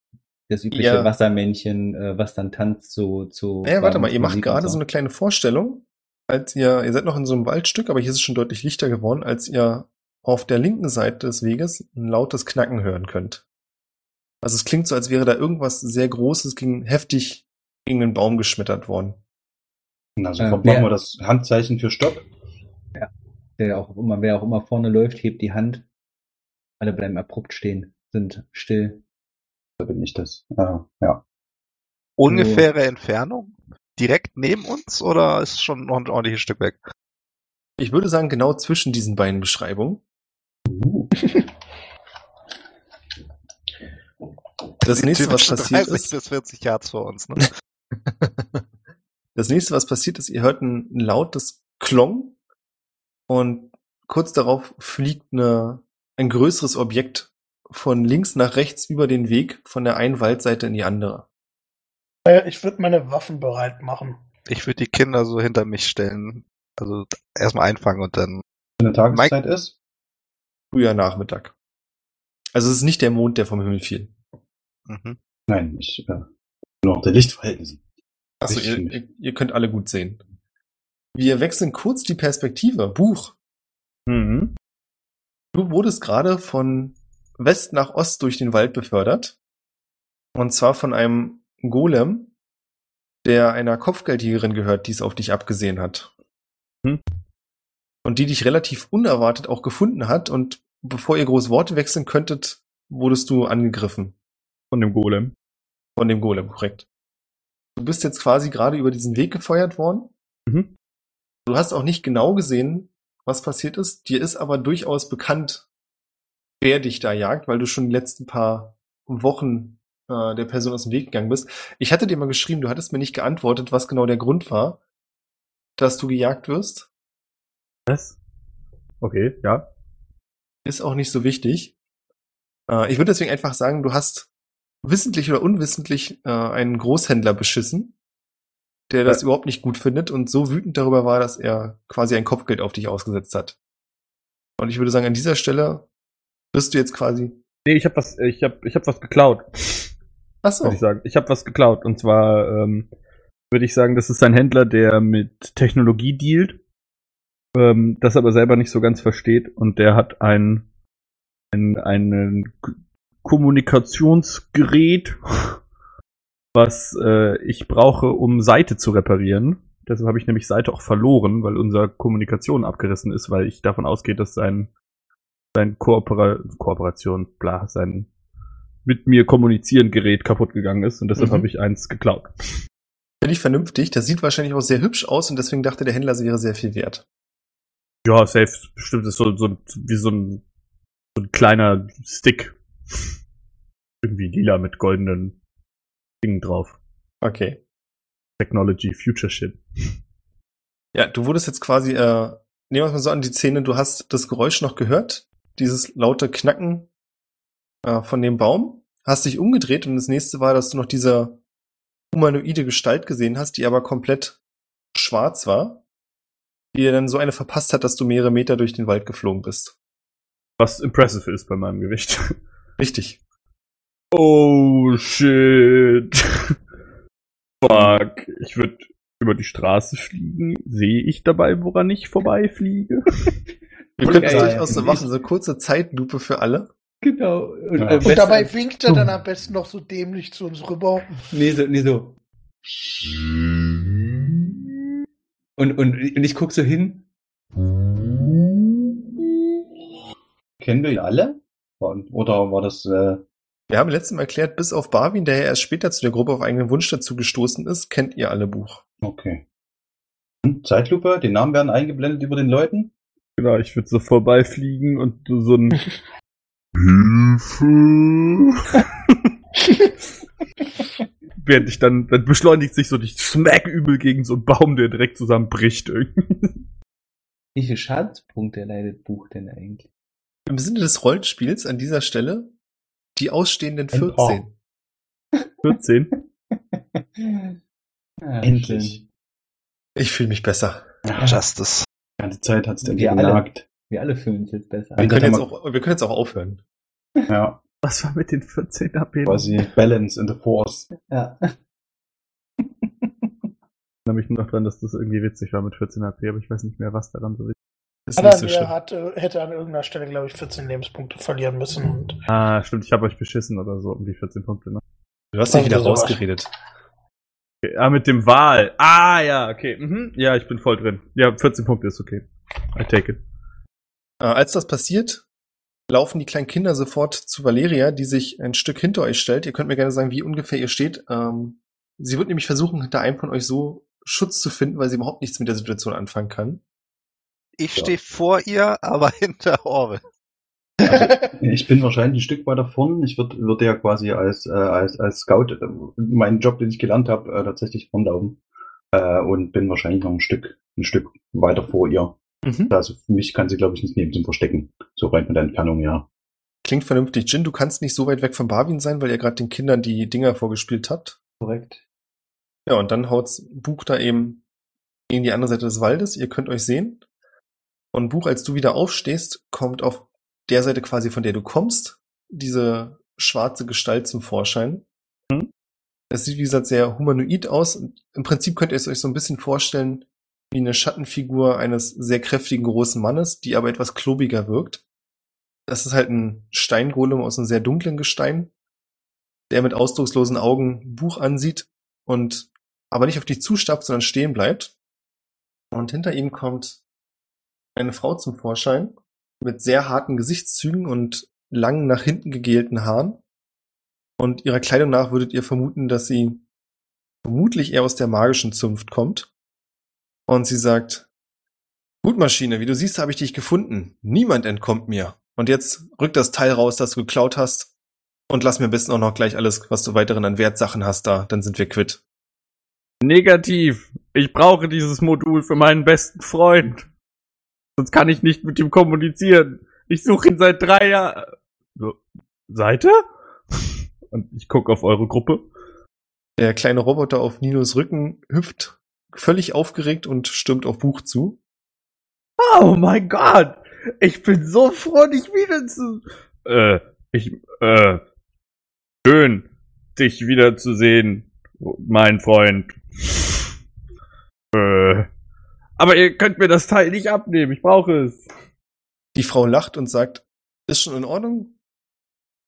Das übliche Ja. Wassermännchen, äh, was dann tanzt so zu. Naja, warte mal, ihr macht gerade und so eine kleine Vorstellung, als ihr, ihr seid noch in so einem Waldstück, aber hier ist es schon deutlich lichter geworden, als ihr auf der linken Seite des Weges ein lautes Knacken hören könnt. Also es klingt so, als wäre da irgendwas sehr Großes gegen, heftig gegen den Baum geschmettert worden. Na, sofort Äh, machen wer- wir das Handzeichen für Stopp. Der auch immer, wer auch immer vorne läuft, hebt die Hand. Alle bleiben abrupt stehen, sind still. Da bin ich das. Äh, ja. Ungefähre Entfernung? Direkt neben uns oder ist schon noch ein ordentliches Stück weg? Ich würde sagen, genau zwischen diesen beiden Beschreibungen. Das nächste, was passiert 30 ist, bis 40 Yards vor uns. Ne? das nächste, was passiert ist, ihr hört ein lautes Klong und kurz darauf fliegt eine, ein größeres Objekt von links nach rechts über den Weg von der einen Waldseite in die andere. Ich würde meine Waffen bereit machen. Ich würde die Kinder so hinter mich stellen. Also erstmal einfangen und dann. Wenn Tageszeit ist? Früher Nachmittag. Also es ist nicht der Mond, der vom Himmel fiel. Mhm. Nein, ich äh, nur auf der Lichtverhältnisse. Achso, ihr, ihr, könnt alle gut sehen. Wir wechseln kurz die Perspektive. Buch. Mhm. Du wurdest gerade von West nach Ost durch den Wald befördert. Und zwar von einem Golem, der einer Kopfgeldjägerin gehört, die es auf dich abgesehen hat. Hm. Und die dich relativ unerwartet auch gefunden hat. Und bevor ihr groß Worte wechseln könntet, wurdest du angegriffen. Von dem Golem. Von dem Golem, korrekt. Du bist jetzt quasi gerade über diesen Weg gefeuert worden. Mhm. Du hast auch nicht genau gesehen, was passiert ist. Dir ist aber durchaus bekannt, wer dich da jagt, weil du schon die letzten paar Wochen äh, der Person aus dem Weg gegangen bist. Ich hatte dir mal geschrieben, du hattest mir nicht geantwortet, was genau der Grund war, dass du gejagt wirst. Was? Okay, ja. Ist auch nicht so wichtig. Äh, ich würde deswegen einfach sagen, du hast wissentlich oder unwissentlich äh, einen Großhändler beschissen, der das Ja. überhaupt nicht gut findet und so wütend darüber war, dass er quasi ein Kopfgeld auf dich ausgesetzt hat. Und ich würde sagen, an dieser Stelle bist du jetzt quasi. Nee, ich habe was, ich habe, ich habe was geklaut. Ach so. würde ich sagen. Ich habe was geklaut. Und zwar ähm, würde ich sagen, das ist ein Händler, der mit Technologie dealt, ähm, das aber selber nicht so ganz versteht. Und der hat ein, ein, ein Kommunikationsgerät, was äh, ich brauche, um Seite zu reparieren. Deshalb habe ich nämlich Seite auch verloren, weil unsere Kommunikation abgerissen ist, weil ich davon ausgehe, dass sein, sein Koopera Kooperation, bla, sein mit mir kommunizieren Gerät kaputt gegangen ist und deshalb Mhm. habe ich eins geklaut. Finde ich vernünftig. Das sieht wahrscheinlich auch sehr hübsch aus und deswegen dachte der Händler, es wäre sehr viel wert. Ja, safe. Bestimmt ist so, so wie so ein, so ein kleiner Stick. Irgendwie lila mit goldenen Dingen drauf. Okay. Technology, Future Shit. Ja, du wurdest jetzt quasi, äh, nehmen wir mal so an die Szene, du hast das Geräusch noch gehört, dieses laute Knacken äh, von dem Baum, hast dich umgedreht und das nächste war, dass du noch diese humanoide Gestalt gesehen hast, die aber komplett schwarz war, die dir dann so eine verpasst hat, dass du mehrere Meter durch den Wald geflogen bist. Was impressive ist bei meinem Gewicht. Richtig. Oh shit. Fuck. Ich würde über die Straße fliegen. Sehe ich dabei, woran ich vorbeifliege? Wir können das geil. durchaus so machen, so kurze Zeitlupe für alle. Genau. Und, Ja. Und dabei winkt er dann am besten noch so dämlich zu uns rüber. Nee, so, nee, so. Und, und, und ich guck so hin. Kennen wir alle? Oder war das, äh, Wir haben letztes Mal erklärt, bis auf Barwin, der ja erst später zu der Gruppe auf eigenen Wunsch dazu gestoßen ist, kennt ihr alle Buch. okay. Und Zeitlupe, die Namen werden eingeblendet über den Leuten? Genau, ich würde so vorbeifliegen und du so ein Hilfe. Während ich dann, dann beschleunigt sich so, ich smack übel gegen so einen Baum, der direkt zusammenbricht irgendwie. Wie viele Schadenspunkte leidet Buch denn eigentlich? Im Sinne des Rollenspiels an dieser Stelle die ausstehenden Ein 14. 14. Ah, Endlich. Ich fühle mich besser. Justice. Die ganze Zeit hat's denn Wir alle. genagt. Wir alle fühlen uns jetzt besser. Wir können, jetzt auch, wir können jetzt auch aufhören. Ja, Was war mit den 14 AP? quasi Balance in the Force. Ja. Ich erinnere mich nur noch dran, dass das irgendwie witzig war mit 14 AP, aber ich weiß nicht mehr, was daran so witzig Ist Aber nicht so er hat, äh, hätte an irgendeiner Stelle, glaube ich, 14 Lebenspunkte verlieren müssen. Und Ah, stimmt, ich habe euch beschissen oder so um die 14 Punkte. Ne? Du hast dich wieder rausgeredet. Okay, ah, mit dem Wahl. Ah, ja, okay. Mhm. Ja, ich bin voll drin. Ja, 14 Punkte ist okay. I take it. Äh, als das passiert, laufen die kleinen Kinder sofort zu Valeria, die sich ein Stück hinter euch stellt. Ihr könnt mir gerne sagen, wie ungefähr ihr steht. Ähm, sie wird nämlich versuchen, hinter einem von euch so Schutz zu finden, weil sie überhaupt nichts mit der Situation anfangen kann. Ich Ja. stehe vor ihr, aber hinter Orwell. Ich bin wahrscheinlich ein Stück weiter vorn. Ich würde würd ja quasi als, äh, als, als Scout äh, meinen Job, den ich gelernt habe, äh, tatsächlich vorlaufen. Äh, und bin wahrscheinlich noch ein Stück, ein Stück weiter vor ihr. Mhm. Also für mich kann sie, glaube ich, nicht neben zum Verstecken. So rein von der Entfernung, ja. Klingt vernünftig. Jin, du kannst nicht so weit weg von Barwin sein, weil ihr gerade den Kindern die Dinger vorgespielt habt. Korrekt. Ja, und dann haut's Buch da eben in die andere Seite des Waldes. Ihr könnt euch sehen. Und Buch, als du wieder aufstehst, kommt auf der Seite quasi, von der du kommst, diese schwarze Gestalt zum Vorschein. Mhm. Es sieht, wie gesagt, sehr humanoid aus. Und Im Prinzip könnt ihr es euch so ein bisschen vorstellen wie eine Schattenfigur eines sehr kräftigen großen Mannes, die aber etwas klobiger wirkt. Das ist halt ein Steingolem aus einem sehr dunklen Gestein, der mit ausdruckslosen Augen Buch ansieht und aber nicht auf dich zustapft, sondern stehen bleibt. Und hinter ihm kommt eine Frau zum Vorschein mit sehr harten Gesichtszügen und langen nach hinten gegelten Haaren. Und ihrer Kleidung nach würdet ihr vermuten, dass sie vermutlich eher aus der magischen Zunft kommt. Und sie sagt, Gut, Maschine, wie du siehst, habe ich dich gefunden. Niemand entkommt mir. Und jetzt rück das Teil raus, das du geklaut hast. Und lass mir besten auch noch gleich alles, was du weiteren an Wertsachen hast, da. Dann sind wir quitt. Negativ. Ich brauche dieses Modul für meinen besten Freund. Sonst kann ich nicht mit ihm kommunizieren. Ich suche ihn seit drei Jahren. So, Seite? Und ich gucke auf eure Gruppe. Der kleine Roboter auf Ninos Rücken hüpft völlig aufgeregt und stürmt auf Buch zu. Oh mein Gott! Ich bin so froh, dich wieder zu. Äh, ich, äh, schön, dich wiederzusehen, mein Freund. Äh, aber ihr könnt mir das Teil nicht abnehmen, ich brauche es. Die Frau lacht und sagt, ist schon in Ordnung.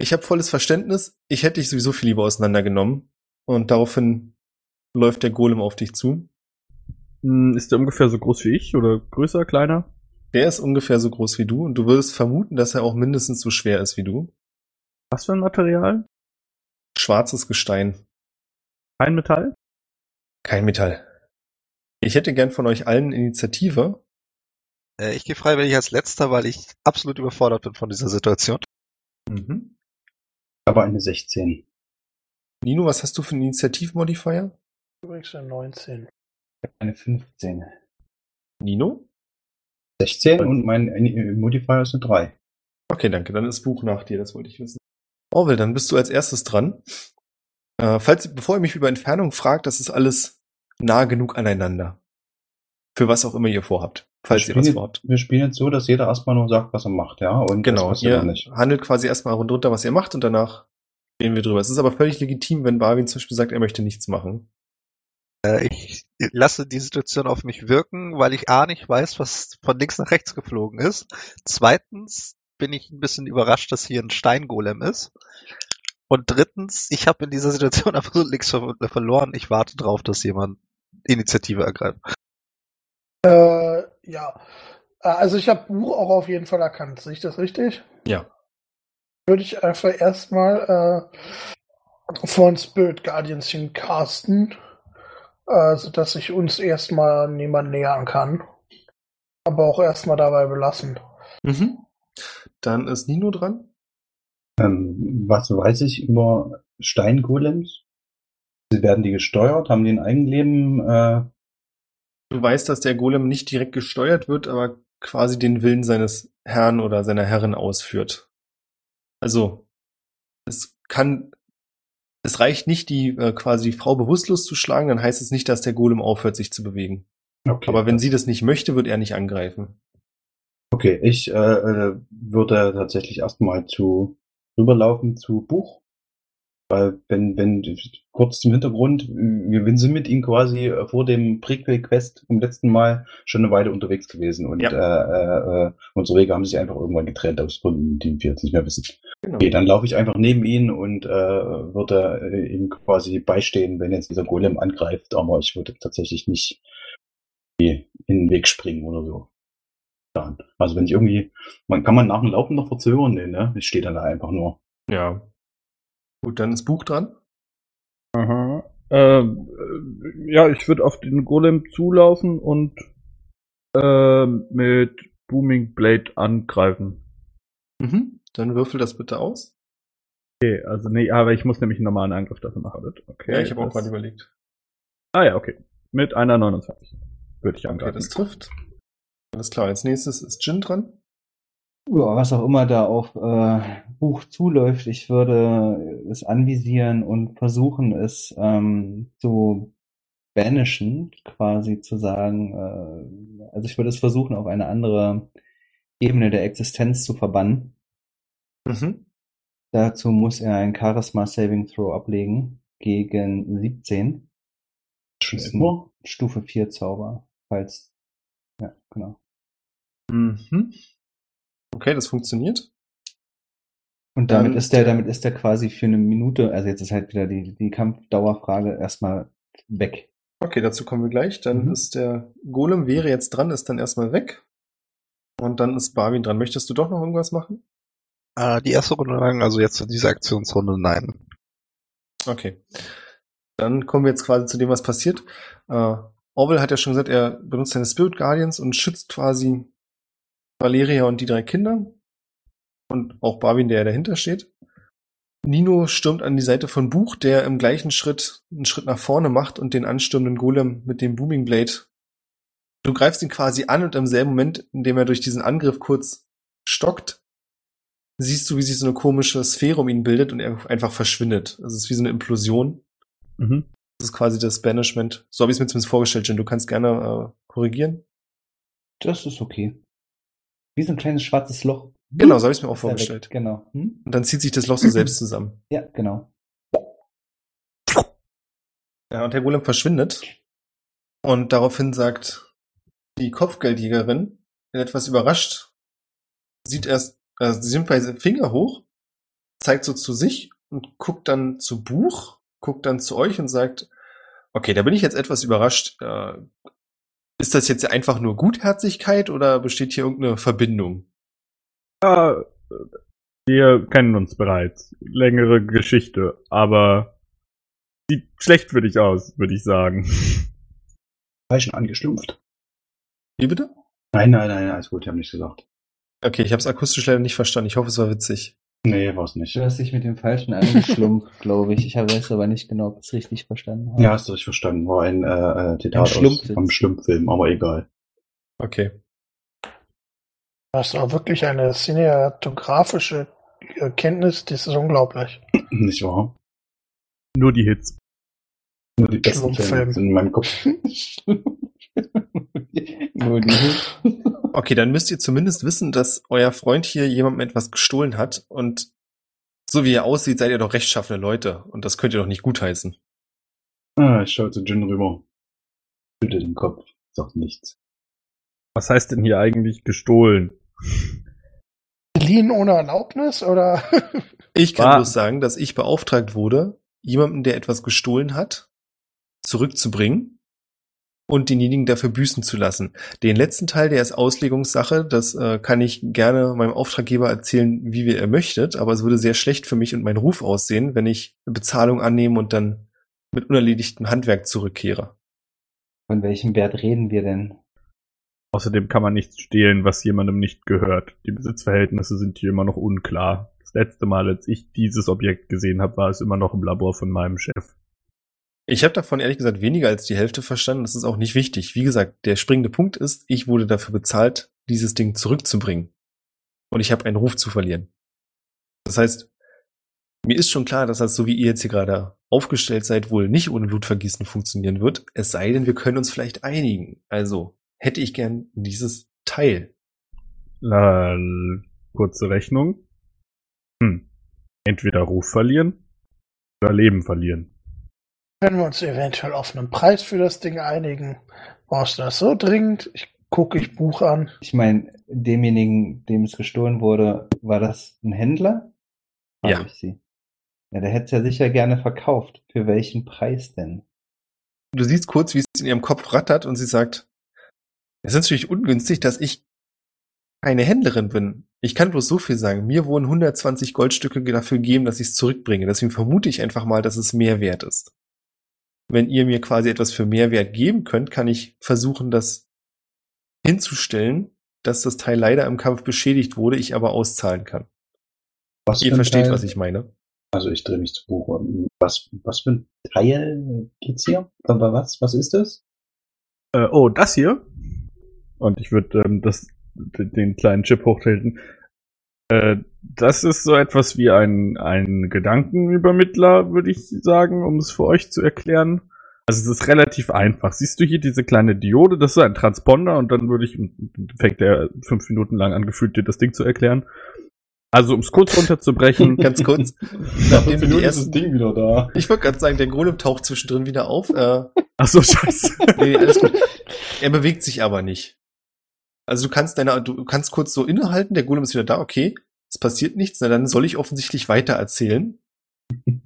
Ich habe volles Verständnis. Ich hätte dich sowieso viel lieber auseinandergenommen. Und daraufhin läuft der Golem auf dich zu. Hm, Ist der ungefähr so groß wie ich oder größer, kleiner? Der ist ungefähr so groß wie du und du würdest vermuten, dass er auch mindestens so schwer ist wie du. Was für ein Material? Schwarzes Gestein. Kein Metall? Kein Metall. Ich hätte gern von euch allen Initiative. Äh, ich gehe freiwillig als letzter, weil ich absolut überfordert bin von dieser Situation. Mhm. Aber eine 16. Nino, was hast du für einen Initiativmodifier? Übrigens eine 19. Eine 15. Nino? 16 und mein äh, Modifier ist eine 3. Okay, danke. Dann ist Buch nach dir, das wollte ich wissen. Orwell, dann bist du als erstes dran. Äh, falls, bevor ihr mich über Entfernung fragt, das ist alles nah genug aneinander. Für was auch immer ihr vorhabt. Falls wir, ihr was spielen, vorhabt. wir spielen jetzt so, dass jeder erstmal nur sagt, was er macht, ja? Und Genau, das ihr nicht. handelt quasi erstmal runter, was ihr macht und danach reden wir drüber. Es ist aber völlig legitim, wenn Barwin zum Beispiel sagt, er möchte nichts machen. Äh, ich lasse die Situation auf mich wirken, weil ich A nicht weiß, was von links nach rechts geflogen ist. Zweitens bin ich ein bisschen überrascht, dass hier ein Steingolem ist. Und drittens, ich habe in dieser Situation absolut nichts ver verloren. Ich warte drauf, dass jemand Initiative ergreift. Äh, ja. Äh, Also ich habe Buch auch auf jeden Fall erkannt. Sehe ich das richtig? Ja. Würde ich einfach erstmal äh, von Spirit Guardians hin casten, äh, sodass ich uns erstmal niemand nähern kann. Aber auch erstmal dabei belassen. Mhm. Dann ist Nino dran. Ähm, was weiß ich über Steingolems? Sie werden die gesteuert, haben die ein Eigenleben? Äh, Du weißt, dass der Golem nicht direkt gesteuert wird, aber quasi den Willen seines Herrn oder seiner Herrin ausführt. Also, es kann, es reicht nicht, die äh, quasi die Frau bewusstlos zu schlagen, dann heißt es nicht, dass der Golem aufhört, sich zu bewegen. okay. Aber wenn sie das nicht möchte, wird er nicht angreifen. Okay, ich äh, äh, würde tatsächlich erstmal zu rüberlaufen zu Buch. Weil wenn, wenn, kurz zum Hintergrund, wir sind mit ihm quasi äh, vor dem Prequel-Quest vom letzten Mal schon eine Weile unterwegs gewesen und Ja. äh, äh, unsere Wege haben sich einfach irgendwann getrennt aus Gründen, die wir jetzt nicht mehr wissen. Genau. Okay, dann laufe ich einfach neben ihn und äh, würde äh, ihm quasi beistehen, wenn jetzt dieser Golem angreift, aber ich würde tatsächlich nicht in den Weg springen oder so. Also wenn ich irgendwie, man kann man nach dem Laufen noch verzögern, nee, ne? Ich stehe dann da einfach nur. Ja. Gut, dann ist Buch dran. Aha. Ähm, äh, ja, ich würde auf den Golem zulaufen und ähm, mit Booming Blade angreifen. Mhm. Dann würfel das bitte aus. Okay, also nee, aber ich muss nämlich einen normalen Angriff dafür machen. Okay, ja, ich habe auch gerade überlegt. Ah ja, okay. Mit einer 29 würde ich Okay, angreifen. das trifft. Alles klar, als nächstes ist Jin dran. Ja, was auch immer da auf äh, Buch zuläuft, ich würde es anvisieren und versuchen, es ähm, zu banishen, quasi zu sagen. Äh, also ich würde es versuchen, auf eine andere Ebene der Existenz zu verbannen. Mhm. Dazu muss er ein Charisma Saving Throw ablegen gegen 17. Schon Das ist immer? ein Stufe 4 Zauber. Falls. Ja, genau. Mhm. Okay, das funktioniert. Und Dann damit ist ist der, der- damit ist der quasi für eine Minute, also jetzt ist halt wieder die, die Kampfdauerfrage erstmal weg. Okay, dazu kommen wir gleich. Dann Mhm. ist der Golem wäre jetzt dran, ist dann erstmal weg. Und dann ist Barwin dran. Möchtest du doch noch irgendwas machen? Äh, die erste Runde lang, also jetzt in dieser Aktionsrunde, nein. Okay. Dann kommen wir jetzt quasi zu dem, was passiert. Äh, Orwell hat ja schon gesagt, er benutzt seine Spirit Guardians und schützt quasi Valeria und die drei Kinder. Und auch Barwin, der dahinter steht. Nino stürmt an die Seite von Buch, der im gleichen Schritt einen Schritt nach vorne macht und den anstürmenden Golem mit dem Booming Blade. Du greifst ihn quasi an und im selben Moment, in dem er durch diesen Angriff kurz stockt, siehst du, wie sich so eine komische Sphäre um ihn bildet und er einfach verschwindet. Also es ist wie so eine Implosion. Mhm. Das ist quasi das Banishment. So habe ich es mir zumindest vorgestellt, Jen. Du kannst gerne äh, korrigieren. Das ist okay. Wie so ein kleines schwarzes Loch. Genau, so habe ich es mir auch er weg. vorgestellt. Genau. Hm? Und dann zieht sich das Loch so selbst zusammen. Ja, genau. Ja, und der Golem verschwindet. Und daraufhin sagt die Kopfgeldjägerin, etwas überrascht, sieht erst, äh, sie nimmt bei Finger hoch, zeigt so zu sich und guckt dann zu Buch, guckt dann zu euch und sagt, okay, da bin ich jetzt etwas überrascht. Äh, ist das jetzt einfach nur Gutherzigkeit oder besteht hier irgendeine Verbindung? Ja, wir kennen uns bereits. Längere Geschichte, aber sieht schlecht für dich aus, würde ich sagen. Falschen angeschlumpft. Wie bitte? Nein, nein, nein, alles gut, ich habe nichts gesagt. Okay, ich habe es akustisch leider nicht verstanden. Ich hoffe, es war witzig. Nee, war's nicht. Du hast dich mit dem Falschen angeschlumpft, glaube ich. Ich habe weiß aber nicht genau, ob ich es richtig verstanden habe. Ja, hast du richtig verstanden. War ein äh, äh, Zitat aus vom Schlumpffilm, aber egal. Okay. Das auch wirklich eine cinematografische äh, Kenntnis, das ist unglaublich. Nicht wahr? Nur die Hits. Nur die besten Schlumpffilm. Filme sind in meinem Kopf. Nur die. Okay, dann müsst ihr zumindest wissen, dass euer Freund hier jemandem etwas gestohlen hat und so wie er aussieht, seid ihr doch rechtschaffene Leute und das könnt ihr doch nicht gutheißen. Ah, ich schaue zu Jin rüber. Schüttelt den Kopf, sagt nichts. Was heißt denn hier eigentlich gestohlen? Geliehen ohne Erlaubnis oder? Ich kann War- bloß sagen, dass ich beauftragt wurde, jemanden, der etwas gestohlen hat, zurückzubringen und denjenigen dafür büßen zu lassen. Den letzten Teil, der ist Auslegungssache, das äh, kann ich gerne meinem Auftraggeber erzählen, wie wir er möchtet, aber es würde sehr schlecht für mich und meinen Ruf aussehen, wenn ich Bezahlung annehme und dann mit unerledigtem Handwerk zurückkehre. Von welchem Wert reden wir denn? Außerdem kann man nichts stehlen, was jemandem nicht gehört. Die Besitzverhältnisse sind hier immer noch unklar. Das letzte Mal, als ich dieses Objekt gesehen habe, war es immer noch im Labor von meinem Chef. Ich habe davon ehrlich gesagt weniger als die Hälfte verstanden. Das ist auch nicht wichtig. Wie gesagt, der springende Punkt ist, ich wurde dafür bezahlt, dieses Ding zurückzubringen. Und ich habe einen Ruf zu verlieren. Das heißt, mir ist schon klar, dass das, so wie ihr jetzt hier gerade aufgestellt seid, wohl nicht ohne Blutvergießen funktionieren wird. Es sei denn, wir können uns vielleicht einigen. Also hätte ich gern dieses Teil. Lal, kurze Rechnung. Hm. Entweder Ruf verlieren oder Leben verlieren. Können wir uns eventuell auf einen Preis für das Ding einigen? Brauchst du das so dringend? Ich gucke ich Buch an. Ich meine, demjenigen, dem es gestohlen wurde, war das ein Händler? Frag Ja. Ich sie. Ja, der hätte es ja sicher gerne verkauft. Für welchen Preis denn? Du siehst kurz, wie es in ihrem Kopf rattert und sie sagt, es ist natürlich ungünstig, dass ich keine Händlerin bin. Ich kann bloß so viel sagen. Mir wurden 120 Goldstücke dafür gegeben, dass ich es zurückbringe. Deswegen vermute ich einfach mal, dass es mehr wert ist. Wenn ihr mir quasi etwas für Mehrwert geben könnt, kann ich versuchen, das hinzustellen, dass das Teil leider im Kampf beschädigt wurde, ich aber auszahlen kann. Was Ihr versteht, Teil? was ich meine. Also ich drehe mich zu Buch. Was, was für ein Teil geht's hier? Aber was, was ist das? Äh, oh, das hier? Und ich würde ähm, das, den kleinen Chip hochhalten. Äh, das ist so etwas wie ein, ein Gedankenübermittler, würde ich sagen, um es für euch zu erklären. Also es ist relativ einfach. Siehst du hier diese kleine Diode? Das ist ein Transponder und dann würde ich, fängt der fünf Minuten lang an, gefühlt dir das Ding zu erklären. Also um es kurz runterzubrechen. Ganz kurz. Nach Nachdem fünf wir die Minuten ist das ersten, Ding wieder da. ich wollte gerade sagen, der Golem taucht zwischendrin wieder auf. Äh, Ach so, scheiße. nee, alles gut. Er bewegt sich aber nicht. Also du kannst deine, du kannst kurz so innehalten, der Golem ist wieder da, okay. Es passiert nichts, na dann soll ich offensichtlich weiter erzählen.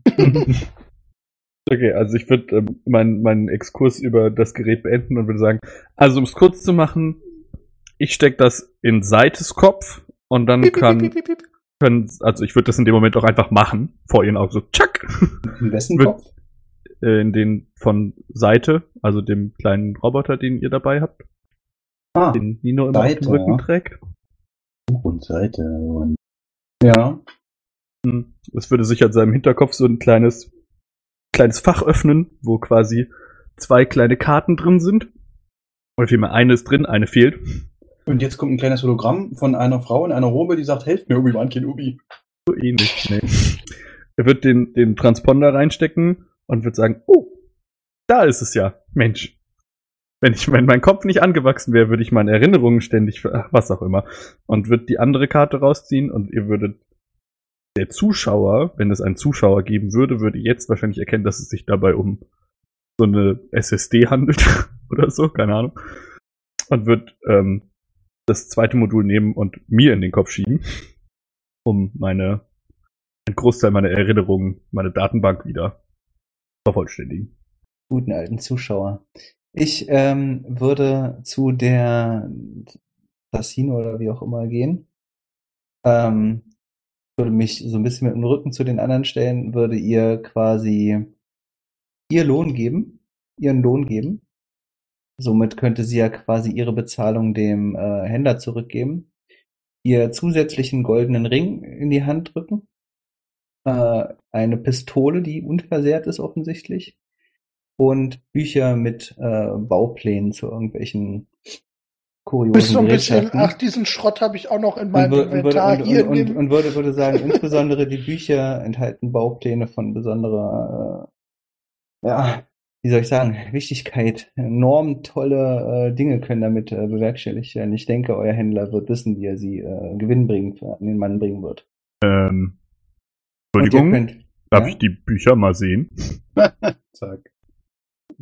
Okay, also ich würde ähm, meinen meinen Exkurs über das Gerät beenden und würde sagen, also um es kurz zu machen, ich steck das in Seites Kopf und dann Piep, kann, piep, piep, piep. können, also ich würde das in dem Moment auch einfach machen, vor ihren Augen so, tschack, In wessen Kopf? äh, in den von Seite, also dem kleinen Roboter, den ihr dabei habt, Ah, den Nino immer auf Seite, dem Rücken ja. trägt. Buch und Seite. Und ja. Hm, Es würde sich an seinem Hinterkopf so ein kleines, kleines Fach öffnen, wo quasi zwei kleine Karten drin sind. Oder vielmehr eine ist drin, eine fehlt. Und jetzt kommt ein kleines Hologramm von einer Frau in einer Robe, die sagt, helft mir, Obi-Wan Kenobi. So ähnlich. Nee. Er wird den, den Transponder reinstecken und wird sagen, oh, da ist es ja. Mensch. Wenn ich, wenn mein Kopf nicht angewachsen wäre, würde ich meine Erinnerungen ständig, was auch immer. Und wird die andere Karte rausziehen und ihr würdet, der Zuschauer, wenn es einen Zuschauer geben würde, würde jetzt wahrscheinlich erkennen, dass es sich dabei um so eine SSD handelt oder so, keine Ahnung. Und wird ähm, das zweite Modul nehmen und mir in den Kopf schieben, um meine ein Großteil meiner Erinnerungen, meine Datenbank wieder vervollständigen. Guten alten Zuschauer. Ich ähm, würde zu der Casino oder wie auch immer gehen. Ähm, würde mich so ein bisschen mit dem Rücken zu den anderen stellen, würde ihr quasi ihr Lohn geben, ihren Lohn geben. Somit könnte sie ja quasi ihre Bezahlung dem äh, Händler zurückgeben, ihr zusätzlichen goldenen Ring in die Hand drücken, äh, eine Pistole, die unversehrt ist offensichtlich, und Bücher mit äh, Bauplänen zu irgendwelchen kuriosen Bist so ein bisschen, ach, diesen Schrott habe ich auch noch in meinem und, würde, Inventar und, hier und, und, würde, würde sagen, insbesondere die Bücher enthalten Baupläne von besonderer, äh, ja, wie soll ich sagen, Wichtigkeit. Enorm tolle äh, Dinge können damit äh, bewerkstelligt werden. Ich denke, euer Händler wird wissen, wie er sie äh, gewinnbringend an den Mann bringen wird. Ähm, Entschuldigung, könnt, darf ja? ich die Bücher mal sehen? Zack.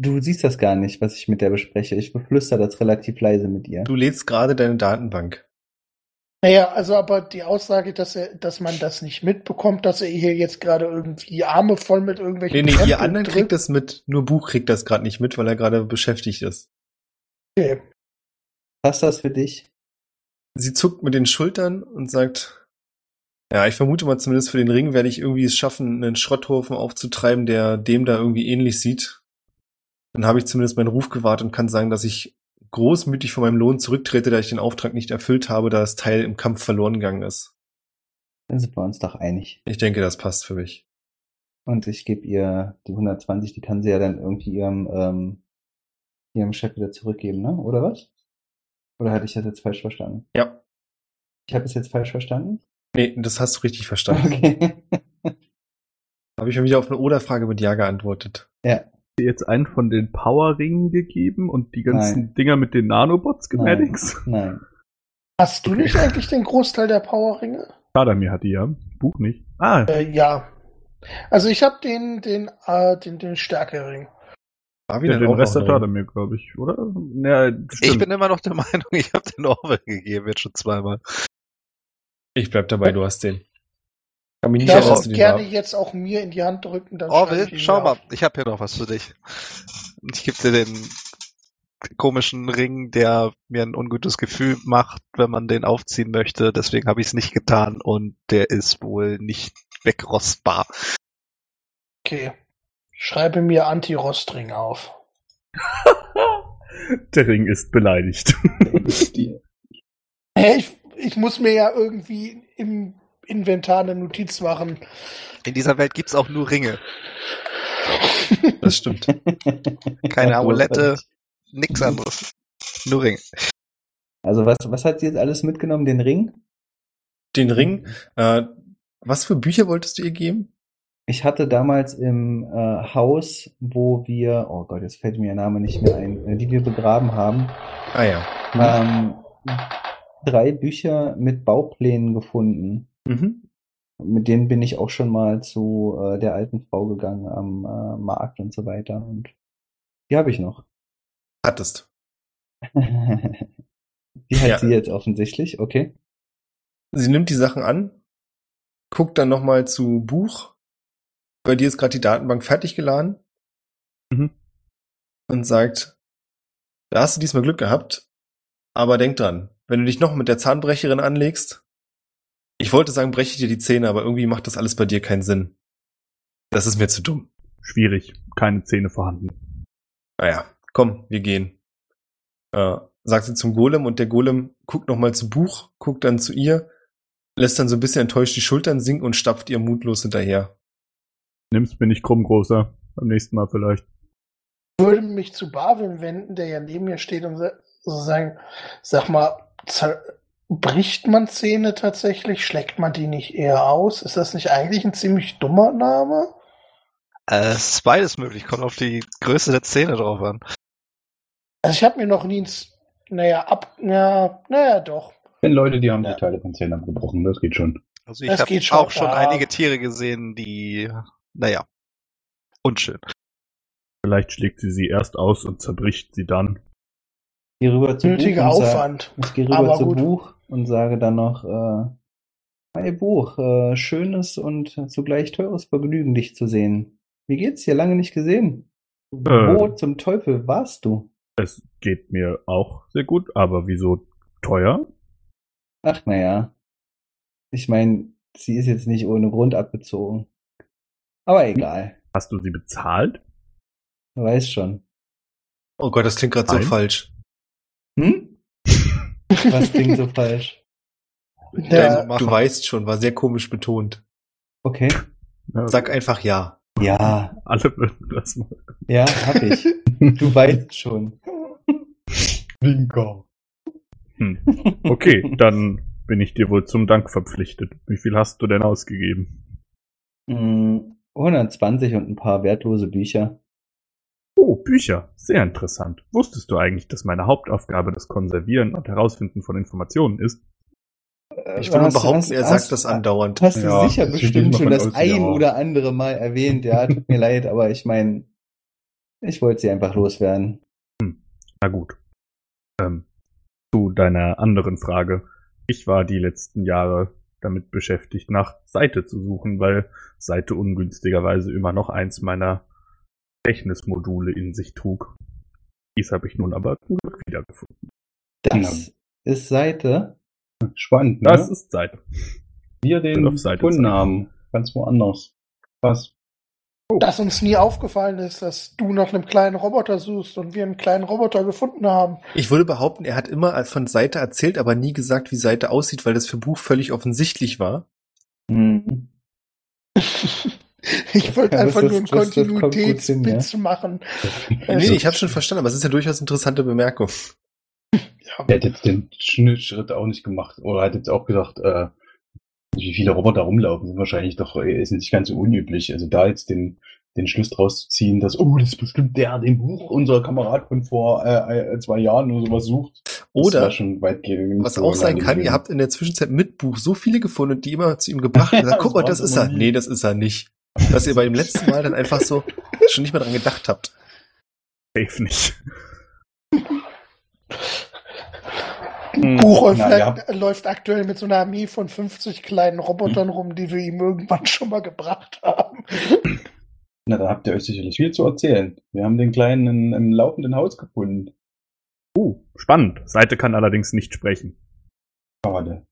Du siehst das gar nicht, was ich mit der bespreche. Ich beflüster das relativ leise mit ihr. Du lädst gerade deine Datenbank. Naja, also aber die Aussage, dass er, dass man das nicht mitbekommt, dass er hier jetzt gerade irgendwie Arme voll mit irgendwelchen Nee, nee, Krempeln ihr anderen drückt. kriegt das mit. Nur Buch kriegt das gerade nicht mit, weil er gerade beschäftigt ist. Okay. Passt das für dich? Sie zuckt mit den Schultern und sagt, ja, ich vermute mal zumindest für den Ring werde ich irgendwie es schaffen, einen Schrotthaufen aufzutreiben, der dem da irgendwie ähnlich sieht. Dann habe ich zumindest meinen Ruf gewahrt und kann sagen, dass ich großmütig von meinem Lohn zurücktrete, da ich den Auftrag nicht erfüllt habe, da das Teil im Kampf verloren gegangen ist. Dann sind wir uns doch einig. Ich denke, das passt für mich. Und ich gebe ihr die 120, die kann sie ja dann irgendwie ihrem, ähm, ihrem Chef wieder zurückgeben, ne? Oder was? Oder hatte ich das jetzt falsch verstanden? Ja. Ich habe es jetzt falsch verstanden? Nee, das hast du richtig verstanden. Okay. Habe ich mir wieder auf eine Oder-Frage mit Ja geantwortet. ja. Dir jetzt einen von den Power-Ringen gegeben und die ganzen Nein. Dinger mit den Nanobots-Schematics? Nein. Hast du nicht eigentlich den Großteil der Powerringe? Kadamir hat die ja. Buch nicht. Ah, Äh, ja. Also ich habe den, den, äh, den, den Stärkering. War ja, den auch Rest drin? Kadamir, glaube ich, oder? Ja, Ich bin immer noch der Meinung, ich habe den Orwell gegeben, jetzt schon zweimal. Ich bleib dabei, du hast den. Kann mich Ich nicht du den gerne war. jetzt auch mir in die Hand drücken. Dann Orwell, ihn schau mal, auf. ich habe hier noch was für dich. Ich gebe dir den komischen Ring, der mir ein ungutes Gefühl macht, wenn man den aufziehen möchte. Deswegen habe ich es nicht getan und der ist wohl nicht wegrostbar. Okay. Schreibe mir Anti-Rostring auf. Der Ring ist beleidigt. Ich, ich muss mir ja irgendwie im Inventar eine Notiz machen. In dieser Welt gibt's auch nur Ringe. Das stimmt. Keine Amulette, nix anderes. Nur Ringe. Also was, was hat sie jetzt alles mitgenommen? Den Ring? Den Ring. Äh, was für Bücher wolltest du ihr geben? Ich hatte damals im äh, Haus, wo wir, oh Gott, jetzt fällt mir der Name nicht mehr ein, äh, die wir begraben haben, Ah ja. ähm, drei Bücher mit Bauplänen gefunden. Mhm. Mit denen bin ich auch schon mal zu äh, der alten Frau gegangen am äh, Markt und so weiter. Und die habe ich noch. Hattest. die hat Ja. sie jetzt offensichtlich, okay. Sie nimmt die Sachen an, guckt dann nochmal zu Buch. Bei dir ist gerade die Datenbank fertig geladen. Mhm. Und sagt, da hast du diesmal Glück gehabt, aber denk dran, wenn du dich noch mit der Zahnbrecherin anlegst, ich wollte sagen, breche dir die Zähne, aber irgendwie macht das alles bei dir keinen Sinn. Das ist mir zu dumm. Schwierig. Keine Zähne vorhanden. Naja, komm, wir gehen. Äh, sagt sie zum Golem und der Golem guckt nochmal zu Buch, guckt dann zu ihr, lässt dann so ein bisschen enttäuscht die Schultern sinken und stapft ihr mutlos hinterher. Nimm's mir nicht krumm, großer. Beim nächsten Mal vielleicht. Ich würde mich zu Barwin wenden, der ja neben mir steht und so sagen, sag mal, zer- bricht man Zähne tatsächlich? Schlägt man die nicht eher aus? Ist das nicht eigentlich ein ziemlich dummer Name? Äh, es ist beides möglich, kommt auf die Größe der Zähne drauf an. Also ich habe mir noch nie, ins- naja, ab, ja, naja, doch. Wenn Leute, die haben Ja. die Teile von Zähnen abgebrochen, das geht schon. Also ich habe schon, auch schon ja. einige Tiere gesehen, die, naja, unschön. Vielleicht schlägt sie sie erst aus und zerbricht sie dann. Gehe rüber zu Nötiger Buch sag- Aufwand. Ich gehe rüber Aber zu gut. Buch und sage dann noch, äh, hey Buch, äh, schönes und zugleich teures Vergnügen, dich zu sehen. Wie geht's dir? Lange nicht gesehen. Wo Äh. zum Teufel warst du? Es geht mir auch sehr gut, aber wieso teuer? Ach naja. Ich meine, sie ist jetzt nicht ohne Grund abgezogen. Aber egal. Hast du sie bezahlt? Du weißt schon. Oh Gott, das klingt gerade so falsch. Hm? Was klingt so falsch? Der, machen. Du weißt schon, war sehr komisch betont. Okay. Ja, Sag einfach ja. Ja, alle würden das mal. ja, hab ich. Du weißt schon. Winker. Hm. Okay, dann bin ich dir wohl zum Dank verpflichtet. Wie viel hast du denn ausgegeben? Hm, 120 und ein paar wertlose Bücher. Oh, Bücher. Sehr interessant. Wusstest du eigentlich, dass meine Hauptaufgabe das Konservieren und Herausfinden von Informationen ist? Ich würde Hast- behaupten, hast- er hast- sagt das andauernd. Hast du Ja, sicher bestimmt schon das aus, ein ja. oder andere Mal erwähnt. Ja, tut mir leid, aber ich meine, ich wollte sie einfach loswerden. Na gut. Ähm, zu deiner anderen Frage. Ich war die letzten Jahre damit beschäftigt, nach Seite zu suchen, weil Seite ungünstigerweise immer noch eins meiner Gedächtnismodule in sich trug. Dies habe ich nun aber zum Glück wiedergefunden. Das ist Seite. Spannend, ne? Das ist Seite. wir den auf Seite gefunden haben. Ganz woanders. Was? dass uns nie aufgefallen ist, dass du nach einem kleinen Roboter suchst und wir einen kleinen Roboter gefunden haben. Ich würde behaupten, er hat immer von Seite erzählt, aber nie gesagt, wie Seite aussieht, weil das für Buch völlig offensichtlich war. Hm. Ich wollte Ja, das einfach nur einen das- das Kontinuitätswitz machen. Nee, ich habe schon verstanden, aber es ist ja durchaus eine interessante Bemerkung. Ja, Der hat jetzt den Schnitt- Schritt auch nicht gemacht. Oder hat jetzt auch gesagt, äh, wie viele Roboter rumlaufen, sind wahrscheinlich doch, äh, ist nicht ganz so unüblich. Also da jetzt den, den Schluss draus zu ziehen, dass, oh, das ist bestimmt der, den Buch unser Kamerad von vor äh, äh, zwei Jahren oder sowas sucht. Das Oder Was auch sein kann, gewesen. ihr habt in der Zwischenzeit mit Buch so viele gefunden, und die immer zu ihm gebracht und gesagt, Das guck mal, war's das ist er. nie. Nee, das ist er nicht. Dass ihr bei dem letzten Mal dann einfach so schon nicht mehr dran gedacht habt. Safe nicht. Buch Na, ja. läuft aktuell mit so einer Armee von 50 kleinen Robotern rum, die wir ihm irgendwann schon mal gebracht haben. Na, da habt ihr euch sicherlich viel zu erzählen. Wir haben den Kleinen in, im laufenden Haus gefunden. Uh, spannend. Seite kann allerdings nicht sprechen. Schade.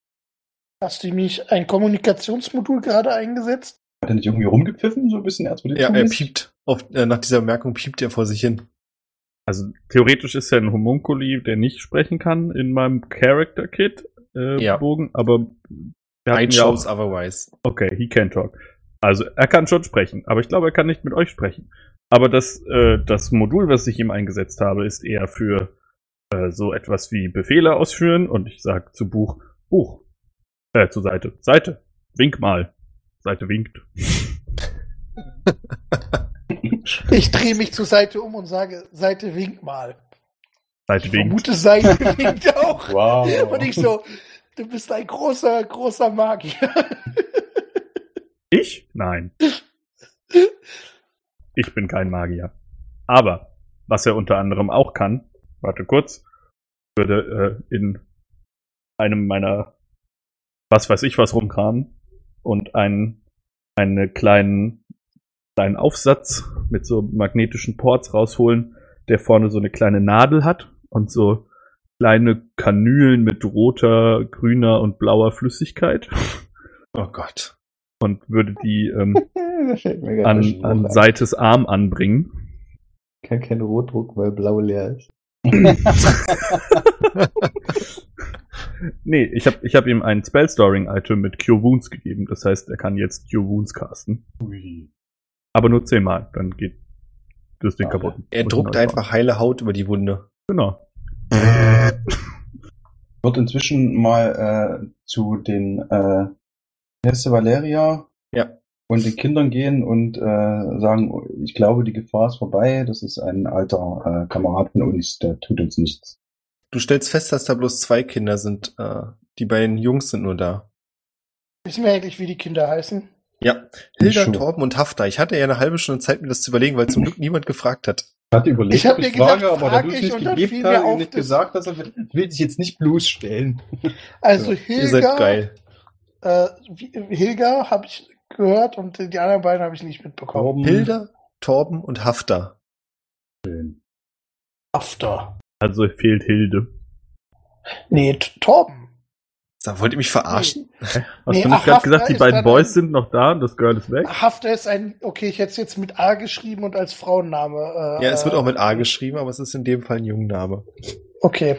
Hast du mich ein Kommunikationsmodul gerade eingesetzt? Hat er nicht irgendwie rumgepfiffen, so ein bisschen r Ja, er piept. Auf, äh, nach dieser Bemerkung piept er vor sich hin. Also theoretisch ist er ein Homunculi, der nicht sprechen kann in meinem Character Kit äh, Ja. Bogen, aber wir I ja chose auch, otherwise. okay, he can talk. Also er kann schon sprechen, aber ich glaube, er kann nicht mit euch sprechen. Aber das, äh, das Modul, was ich ihm eingesetzt habe, ist eher für äh, so etwas wie Befehle ausführen und ich sage zu Buch, Buch, äh, zu Seite, Seite, wink mal. Seite winkt. Ich drehe mich zur Seite um und sage, Seite wink mal. Seite Ich winkt. vermute, Seite winkt auch. Wow. Und ich so, du bist ein großer, großer Magier. Ich? Nein. Ich bin kein Magier. Aber, was er unter anderem auch kann, warte kurz, würde äh, in einem meiner, was weiß ich was rumkramen und einen, einen kleinen, kleinen Aufsatz mit so magnetischen Ports rausholen, der vorne so eine kleine Nadel hat und so kleine Kanülen mit roter, grüner und blauer Flüssigkeit Oh Gott. und würde die ähm, an, ein. an Seites Arm anbringen. Kann kein Rotdruck, weil blau leer ist. Nee, ich habe ich hab ihm ein Spellstoring-Item mit Cure Wounds gegeben. Das heißt, er kann jetzt Cure Wounds casten. Ui. Aber nur zehnmal, dann geht das Ding Ja, kaputt. Er Muss druckt einfach heile Haut über die Wunde. Genau. Wird inzwischen mal äh, zu den äh, sie, Valeria Ja. und den Kindern gehen und äh, sagen, ich glaube, die Gefahr ist vorbei. Das ist ein alter äh, Kamerad von uns, der tut uns nichts. Du stellst fest, dass da bloß zwei Kinder sind. Äh, die beiden Jungs sind nur da. Wissen wir eigentlich, wie die Kinder heißen? Ja, Hilda. Torben und Haftar. Ich hatte ja eine halbe Stunde Zeit, mir das zu überlegen, weil zum Glück niemand gefragt hat. Ich hatte überlegt, Ich hab ob mir frage, gedacht, aber da frag du es ich nicht und dann gegeben fiel mir hast auf, und nicht dass- gesagt hast, will will dich jetzt nicht bloßstellen. Also Ja, Ihr seid Hilga, geil. äh, Hilga habe ich gehört und die anderen beiden habe ich nicht mitbekommen. Torben. Hilda, Torben und Haftar. Schön. After. Also fehlt Hilde. Nee, Torben. Da wollt ihr mich verarschen? Hast Nee, du nicht gerade gesagt, die beiden Boys ein- sind noch da und das Girl ist weg? Hafter ist ein, okay, ich hätte es jetzt mit A geschrieben und als Frauenname. Äh, Ja, es wird auch mit A geschrieben, aber es ist in dem Fall ein Jungenname. Okay.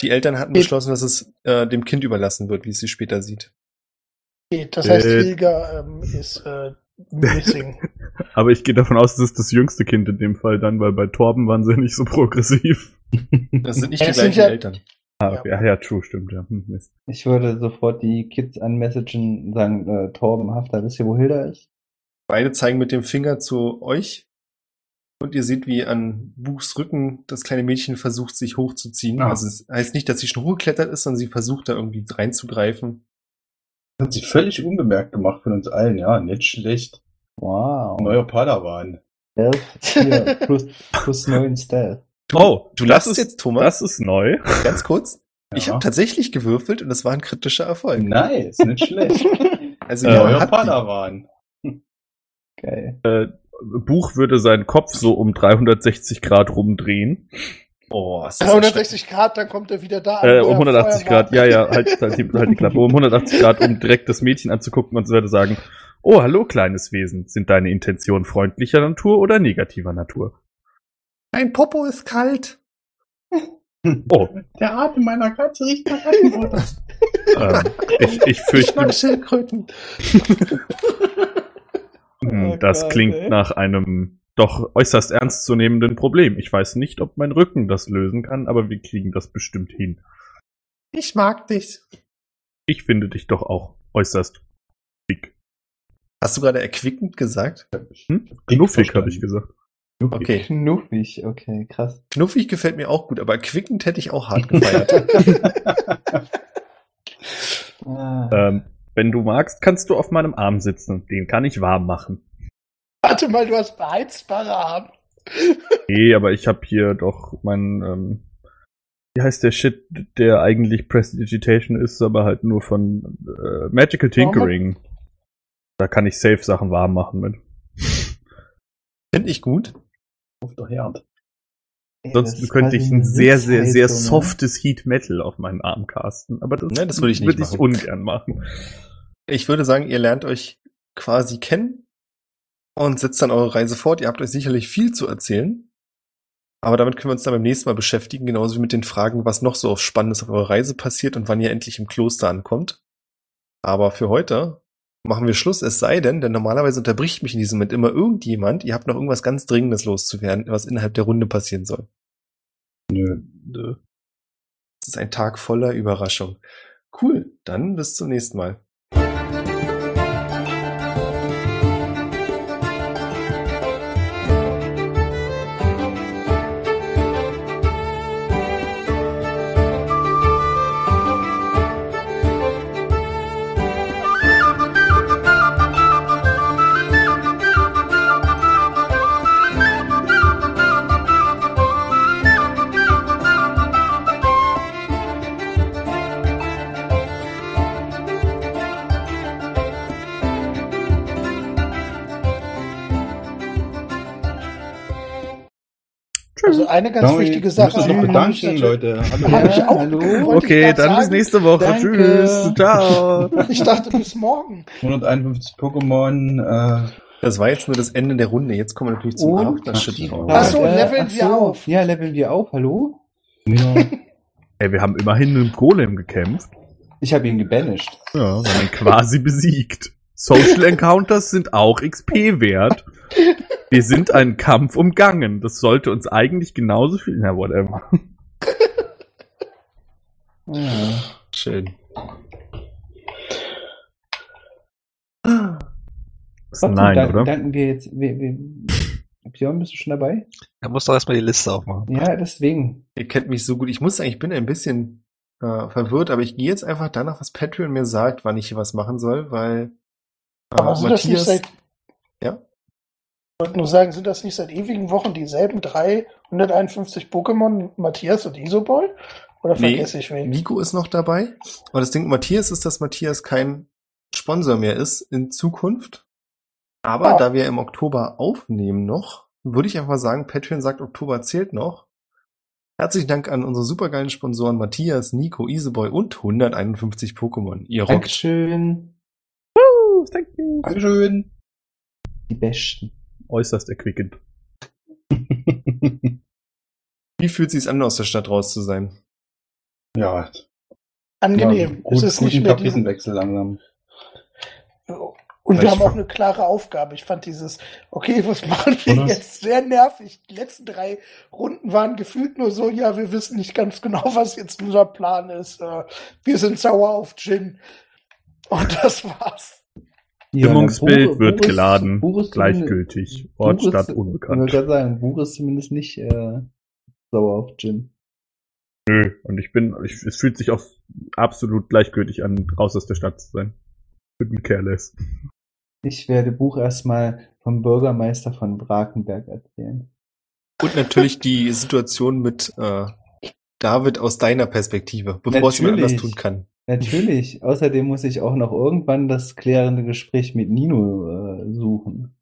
Die Eltern hatten Nee. beschlossen, dass es äh, dem Kind überlassen wird, wie es sie später sieht. okay. Das heißt, Äh. Hilga ähm, ist äh, missing. Aber ich gehe davon aus, das ist das jüngste Kind in dem Fall dann, weil bei Torben waren sie nicht so progressiv. Das sind nicht die gleichen ja- Eltern. Ah, Ja. okay. ja, ja, true, stimmt, ja. Hm, Mist. Ich würde sofort die Kids anmessagen und sagen, äh, Torben, Hafter, wisst ihr, wo Hilda ist? Beide zeigen mit dem Finger zu euch. Und ihr seht, wie an Buchs Rücken das kleine Mädchen versucht, sich hochzuziehen. Ah. Also es heißt nicht, dass sie schon hochgeklettert ist, sondern sie versucht da irgendwie reinzugreifen. Hat sie völlig unbemerkt gemacht von uns allen. Ja, nicht schlecht. Wow. Neuer Padawan. Elf, vier, plus, plus neun Stealth. oh, Du das lachst ist, jetzt, Thomas, Das ist neu. ganz kurz. Ich Ja. habe tatsächlich gewürfelt und es war ein kritischer Erfolg. Nice, nicht schlecht. Also Äh, ja, Neuer. Padawan. Geil. Äh, Buch würde seinen Kopf so um 360 Grad rumdrehen. Oh, ist das 360 Grad, dann kommt er wieder da Äh, um er 180 vorher Grad, ja, ja, halt, halt, die, halt die Klappe. Um 180 Grad, um direkt das Mädchen anzugucken und würde sagen, oh, hallo, kleines Wesen. Sind deine Intentionen freundlicher Natur oder negativer Natur? Mein Popo ist kalt. Oh, Der Atem meiner Katze riecht nach Rattenbutter. ähm, ich, ich Ich fürchte, mag Schildkröten. hm, Oh das Gott, klingt ey. nach einem doch äußerst ernstzunehmenden Problem. Ich weiß nicht, ob mein Rücken das lösen kann, aber wir kriegen das bestimmt hin. Ich mag dich. Ich finde dich doch auch äußerst dick. Hast du gerade erquickend gesagt? Hm? Knuffig, habe ich gesagt. Okay. Knuffig, okay, krass. Knuffig gefällt mir auch gut, aber erquickend hätte ich auch hart gefeiert. Ah, Ähm, wenn du magst, kannst du auf meinem Arm sitzen. Den kann ich warm machen. Warte mal, du hast beheizbare Arme. Nee, aber ich habe hier doch meinen, ähm, wie heißt der Shit, der eigentlich Prestidigitation ist, aber halt nur von äh, Magical Tinkering. Da kann ich safe Sachen warm machen mit. Finde ich gut. Auf der Herd. Ansonsten das könnte ich ein sehr, sehr, sehr softes Heat Metal auf meinen Arm casten. Aber das, Ne, das würde ich nicht würde ich machen. ungern machen. Ich würde sagen, ihr lernt euch quasi kennen und setzt dann eure Reise fort. Ihr habt euch sicherlich viel zu erzählen. Aber damit können wir uns dann beim nächsten Mal beschäftigen, genauso wie mit den Fragen, was noch so auf Spannendes auf eurer Reise passiert und wann ihr endlich im Kloster ankommt. Aber für heute machen wir Schluss, es sei denn, denn normalerweise unterbricht mich in diesem Moment immer irgendjemand, ihr habt noch irgendwas ganz Dringendes loszuwerden, was innerhalb der Runde passieren soll. Nö. Nö. Es ist ein Tag voller Überraschung. Cool, dann bis zum nächsten Mal. Eine ganz Sorry, wichtige Sache. uns noch ich bedanken, Leute. Hallo. Ich Ja, auch hallo. ich Okay, dann bis sagen. nächste Woche. Danke. Tschüss. Ciao. Ich dachte bis morgen. 151 Pokémon. Äh, Das war jetzt nur das Ende der Runde. Jetzt kommen wir natürlich zum Und? Aftershit raus. Ach so, Äh, leveln wir auf. Ja, leveln wir auf. Hallo? ja. Ey, wir haben immerhin mit dem Golem gekämpft. Ich habe ihn gebanished. Ja, wir haben ihn quasi besiegt. Social Encounters sind auch XP wert. Wir sind einen Kampf umgangen. Das sollte uns eigentlich genauso viel. Na, whatever. Ja. Schön. ist Trotzdem Nein, dank- oder? Danken wir jetzt. Wir, wir, Björn, bist du schon dabei? Er muss doch erstmal die Liste aufmachen. Ja, deswegen. Ihr kennt mich so gut. Ich muss sagen, ich bin ein bisschen äh, verwirrt, aber ich gehe jetzt einfach danach, was Patreon mir sagt, wann ich hier was machen soll, weil äh, Aber sind das nicht seit. Ja? Ich wollte nur sagen, sind das nicht seit ewigen Wochen dieselben 351 Pokémon, Matthias und Isobol? Oder Nee, vergesse ich wen? Nico ist noch dabei. Aber das Ding mit Matthias ist, dass Matthias kein Sponsor mehr ist in Zukunft. Aber Ah. da wir im Oktober aufnehmen noch, würde ich einfach sagen, Patreon sagt, Oktober zählt noch. Herzlichen Dank an unsere supergeilen Sponsoren Matthias, Nico, Iseboy und 151 Pokémon. Ihr rockt. Dankeschön. Thank you. Dankeschön. Die Besten. Äußerst erquickend. Wie fühlt sich's an, aus der Stadt raus zu sein? ja. Angenehm. Ja, gut, es ist nicht mehr Tapetenwechsel langsam. Und wir haben auch eine klare Aufgabe. Ich fand dieses, okay, was machen wir Oder? jetzt? Sehr nervig. Die letzten drei Runden waren gefühlt nur so, ja, wir wissen nicht ganz genau, was jetzt unser Plan ist. Äh, Wir sind sauer auf Gin. Und das war's. Ja, Stimmungsbild Buch- wird Buch ist- geladen. Buch ist Gleichgültig. Buch Ort, ist- Stadt, Ich unbekannt. wollte gerade sagen, Buch ist zumindest nicht äh, sauer auf Jin. Nö. Und ich bin, ich, es fühlt sich auch absolut gleichgültig an, raus aus der Stadt zu sein. Mit dem Careless. Ich werde Buch erstmal vom Bürgermeister von Brakenberg erzählen. Und natürlich die Situation mit äh, David aus deiner Perspektive, bevor es jemand anders Natürlich. tun kann. Natürlich. Außerdem muss ich auch noch irgendwann das klärende Gespräch mit Nino äh, suchen.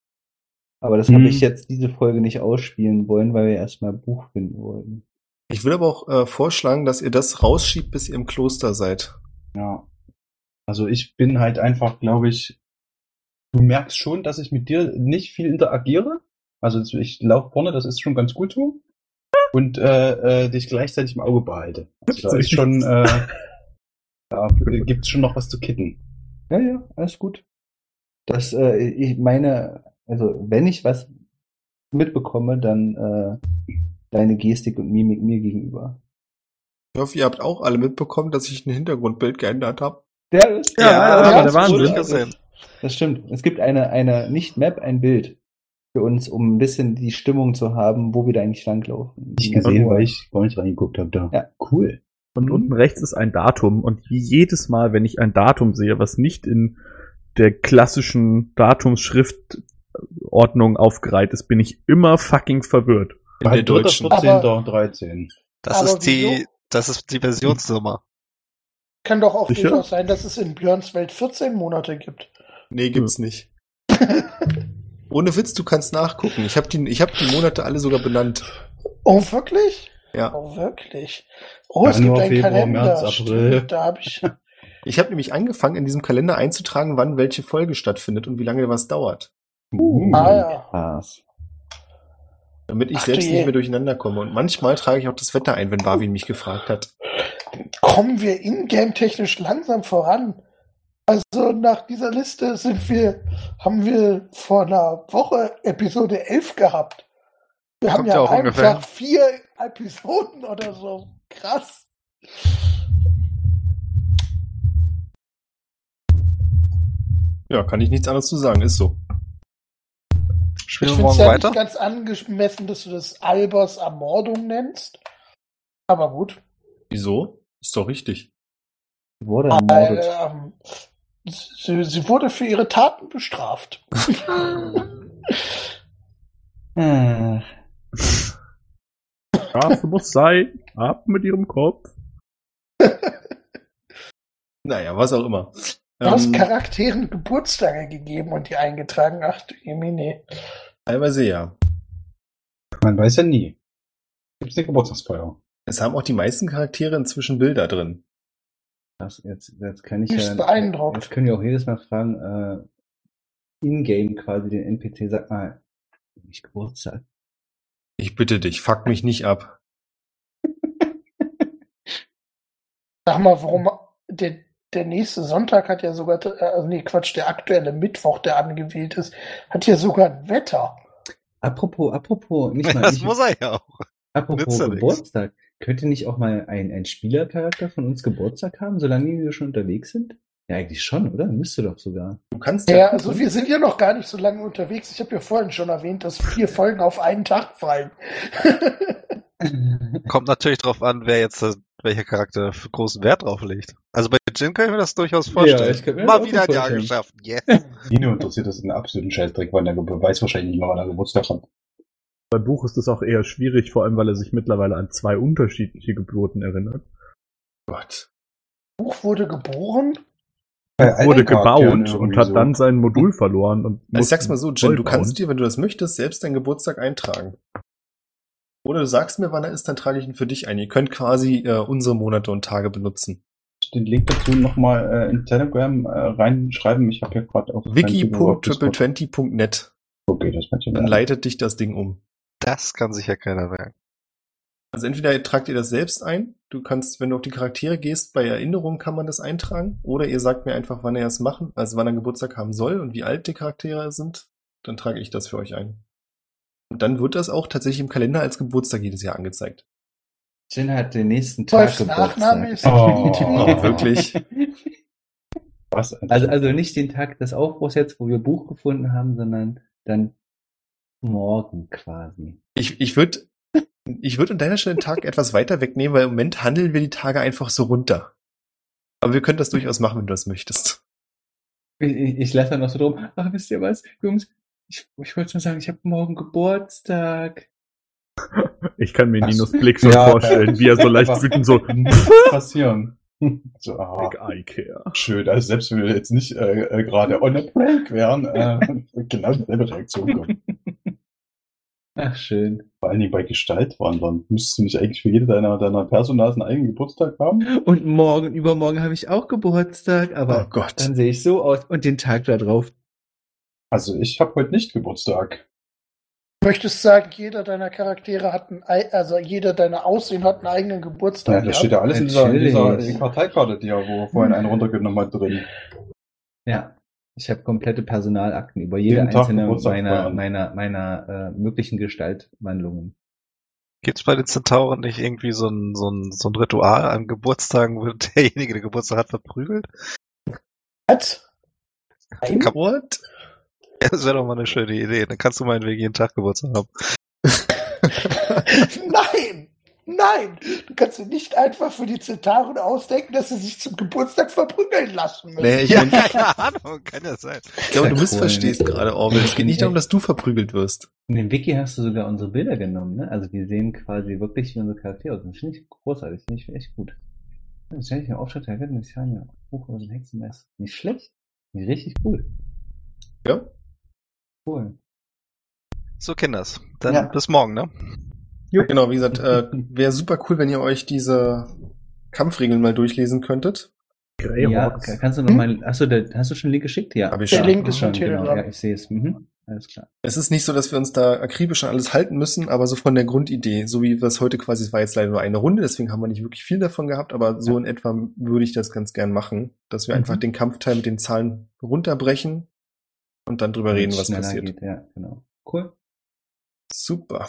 Aber das habe Hm. ich jetzt diese Folge nicht ausspielen wollen, weil wir erstmal Buch finden wollten. Ich würde aber auch äh, vorschlagen, dass ihr das rausschiebt, bis ihr im Kloster seid. Ja. Also ich bin halt einfach, glaube ich, du merkst schon, dass ich mit dir nicht viel interagiere. Also ich laufe vorne, das ist schon ganz gut so. Und äh, äh, dich gleichzeitig im Auge behalte. Also da ist schon, äh, da gibt's schon noch was zu kitten. Ja, ja, alles gut. Das, äh, ich meine, also wenn ich was mitbekomme, dann äh, deine Gestik und Mimik mir gegenüber. Ich hoffe, ihr habt auch alle mitbekommen, dass ich ein Hintergrundbild geändert habe. Ja, das, Ja, das war war der Wahnsinn. gesehen. Das stimmt. Es gibt eine, eine nicht-Map, ein Bild für uns, um ein bisschen die Stimmung zu haben, wo wir da eigentlich langlaufen. Nicht gesehen, weil ich gar nicht reingeguckt habe da. Ja. Cool. Und Mhm. unten rechts ist ein Datum. Und wie jedes Mal, wenn ich ein Datum sehe, was nicht in der klassischen Datumsschriftordnung aufgereiht ist, bin ich immer fucking verwirrt. In der deutschen. 14. 13. Das Aber ist die, das ist die Versionsnummer. Kann doch auch Sicher? durchaus sein, dass es in Björns Welt 14 Monate gibt. Nee, gibt's nicht. Ohne Witz, du kannst nachgucken. Ich habe die, ich hab die Monate alle sogar benannt. Oh, wirklich? Ja. Oh, wirklich? Oh, es gibt einen Februar, Kalender. März, April. Stimmt, da habe ich. Ich habe nämlich angefangen, in diesem Kalender einzutragen, wann welche Folge stattfindet und wie lange was dauert. Uh, Ah, ja. Krass. Damit ich Ach, selbst nicht mehr durcheinander komme. Und manchmal trage ich auch das Wetter ein, wenn Barwin mich gefragt hat. Kommen wir ingame-technisch langsam voran? Also nach dieser Liste sind wir, haben wir vor einer Woche Episode 11 gehabt. Wir haben ja ja auch einen ungefähr. Tag vier Episoden oder so. Krass. Ja, kann ich nichts anderes zu sagen, ist so. Spielen Ich wir finde es ja weiter? nicht ganz angemessen, dass du das Albers Ermordung nennst. Aber gut. Wieso? Ist doch richtig. Wurde ermordet. Ähm, sie, sie wurde für ihre Taten bestraft. Ah, Strafe muss sein. Ab mit ihrem Kopf. Naja, was auch immer. Du hast Ähm, Charakteren Geburtstage gegeben und die eingetragen. Ach du Jemine. teilweise ja. Man weiß ja nie. Gibt's eine Geburtstagsfeier? Es haben auch die meisten Charaktere inzwischen Bilder drin. krass, jetzt, jetzt kann ich ja. beeindruckt. Jetzt können wir auch jedes Mal fragen, äh, in-game quasi den NPC, sag mal, nicht Geburtstag. Ich bitte dich, fuck mich nicht ab. Sag mal, warum der, der nächste Sonntag hat ja sogar, äh, also nee, Quatsch, der aktuelle Mittwoch, der angewählt ist, hat ja sogar ein Wetter. Apropos, apropos, nicht mal, Das nicht, muss er ja auch. apropos ja nix. Geburtstag. Könnte nicht auch mal ein, ein Spielercharakter von uns Geburtstag haben, solange wir schon unterwegs sind? Ja, eigentlich schon, oder? Müsste doch sogar. Du kannst Ja, ja, also wir sind ja noch gar nicht so lange unterwegs. Ich habe ja vorhin schon erwähnt, dass vier Folgen auf einen Tag fallen. Kommt natürlich drauf an, wer jetzt welcher Charakter für großen Wert drauf legt. Also bei Jin kann ich mir das durchaus vorstellen. ich könnte mir das Mal wieder ein Jahr geschafft. Yes. Nino interessiert das einen absoluten Scheißdreck, weil der weiß wahrscheinlich nicht mehr, wann er Geburtstag hat. Beim Buch ist es auch eher schwierig, vor allem weil er sich mittlerweile an zwei unterschiedliche Geburten erinnert. Gott. Buch wurde geboren. Bei Wurde gebaut und hat so. dann sein Modul verloren. Und ich sag's mal so, Jin, neu du kannst dir, wenn du das möchtest, selbst deinen Geburtstag eintragen. Oder du sagst mir, wann er ist, dann trage ich ihn für dich ein. Ihr könnt quasi äh, unsere Monate und Tage benutzen. den Link dazu nochmal äh, in Telegram äh, reinschreiben. Ich habe hier gerade auf wiki.triple20.net. Okay, das ja Dann leitet dich das Ding um. Das kann sich ja keiner merken. Also entweder tragt ihr das selbst ein, du kannst, wenn du auf die Charaktere gehst, bei Erinnerungen kann man das eintragen, oder ihr sagt mir einfach, wann er es machen, also wann er Geburtstag haben soll und wie alt die Charaktere sind, dann trage ich das für euch ein. Und dann wird das auch tatsächlich im Kalender als Geburtstag jedes Jahr angezeigt. Jin hat den nächsten Tag Wolfs Geburtstag. Nachname ist Oh. Oh, wirklich? Was? Also, also nicht den Tag des Aufbruchs jetzt, wo wir Buch gefunden haben, sondern dann morgen quasi. Ich, ich würde ich würd an deiner Stelle den Tag etwas weiter wegnehmen, weil im Moment handeln wir die Tage einfach so runter. Aber wir können das durchaus machen, wenn du das möchtest. Ich, ich, ich lasse dann noch so drum, ach, wisst ihr was, Jungs, ich, ich wollte nur sagen, ich habe morgen Geburtstag. Ich kann mir Ach Ninos so. Blick schon Ja, vorstellen, wie er so leicht wütend so passieren. So, ah, Big Eye Care. schön. Also selbst wenn wir jetzt nicht äh, äh, gerade on a break wären, äh, genau dieselbe Reaktion kommen. Ach, schön. Vor allen Dingen bei Gestaltwandern. Müsstest du nicht eigentlich für jede deiner, deiner Personas einen eigenen Geburtstag haben? Und morgen, übermorgen habe ich auch Geburtstag, aber oh Gott. dann sehe ich so aus. Und den Tag da drauf. Also ich habe heute nicht Geburtstag. Möchtest sagen, jeder deiner Charaktere hat einen, ei- also jeder deiner Aussehen hat einen eigenen Ja, Geburtstag. das steht ja alles in dieser, in dieser Karteikarte, die ja wo vorhin einen runtergenommen hat drin. Ja. Ich habe komplette Personalakten über jede Jeden einzelne meiner, meiner, meiner äh, möglichen Gestaltwandlungen. Gibt's bei den Zentauren nicht irgendwie so ein, so ein, so ein Ritual an Geburtstagen, wo derjenige, der Geburtstag hat, verprügelt? Was? Kann- What? Ja, das wäre doch mal eine schöne Idee. Dann kannst du meinetwegen jeden Tag Geburtstag haben. Nein! Nein! Du kannst dir nicht einfach für die Zentauren ausdenken, dass sie sich zum Geburtstag verprügeln lassen müssen. Nee, ich, Ja, keine Ahnung, kann ja sein. ich glaube, du Ja, missverstehst cool. gerade, Orwell. Es geht nicht darum, dass du verprügelt wirst. In dem Wiki hast du sogar unsere Bilder genommen, ne? Also wir sehen quasi wirklich wie unsere Charaktere aus. Das finde ich großartig, finde ich echt gut. Das stelle ich mir Aufschritt der des Jahren Buch aus dem Hexenmeister. Nicht schlecht. Nicht richtig cool. Ja? Cool. So, Kinders. Dann Ja. bis morgen, ne? Genau, wie gesagt, äh, wäre super cool, wenn ihr euch diese Kampfregeln mal durchlesen könntet. Ja, Greyhawks. kannst du noch mal, achso, da, hast du schon einen Link geschickt? Ja. Hab ich Der schon. Link ist schon genau, ja, ich sehe es. Mhm. Alles klar. Es ist nicht so, dass wir uns da akribisch an alles halten müssen, aber so von der Grundidee, so wie es heute quasi, es war jetzt leider nur eine Runde, deswegen haben wir nicht wirklich viel davon gehabt, aber so in etwa würde ich das ganz gern machen, dass wir Mhm. einfach den Kampfteil mit den Zahlen runterbrechen und dann drüber reden, was passiert. Geht, ja, genau. Cool. Super.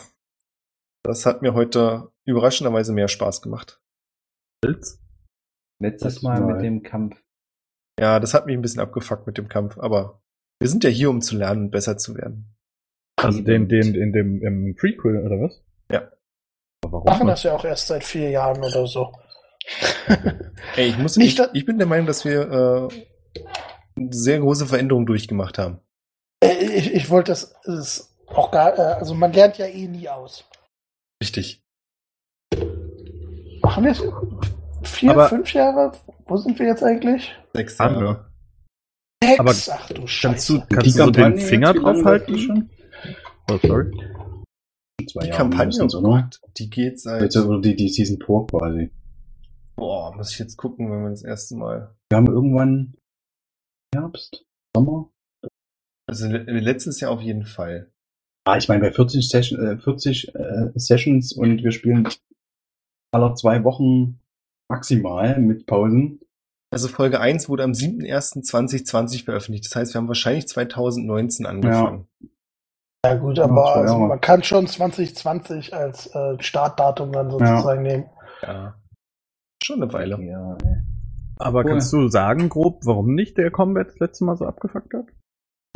Das hat mir heute überraschenderweise mehr Spaß gemacht. Pilz. Letztes Mal mal. mit dem Kampf. Ja, das hat mich ein bisschen abgefuckt mit dem Kampf, aber wir sind ja hier, um zu lernen und besser zu werden. Also den, den, in dem im Prequel, oder was? Ja. Aber warum? Machen das ja auch erst seit vier Jahren oder so. Ey, ich muss Nicht, ich, ich bin der Meinung, dass wir äh, eine sehr große Veränderungen durchgemacht haben. Äh, Ich, ich wollte das, das auch gar, äh, also man lernt ja eh nie aus. Richtig. Machen wir es vier, Aber- fünf Jahre? Wo sind wir jetzt eigentlich? Sechs Haben Jahre. wir. Sechs, Aber ach du Kannst Scheiße. du, kannst du so den Finger jetzt, wie lange drauf läuft die halten? Schon? Oh, sorry. Zwei Die Jahre Kampagne, mindestens, oder? die geht seit, Jetzt oder die, die Season 4 quasi. boah, muss ich jetzt gucken, wenn wir das erste Mal, Wir haben irgendwann Herbst, Sommer. also le- letztes Jahr auf jeden Fall. Ah, ich meine, bei 40, Session, äh, 40 äh, Sessions und wir spielen aller zwei Wochen maximal mit Pausen. Also Folge 1 wurde am 7.1.2020 veröffentlicht. Das heißt, wir haben wahrscheinlich 2019 angefangen. Ja gut, Ja, aber zwei also man kann schon 2020 als äh, Startdatum dann sozusagen nehmen. Ja. Schon eine Weile. Ja, Aber Cool. kannst du sagen, grob, warum nicht der Combat das letzte Mal so abgefuckt hat?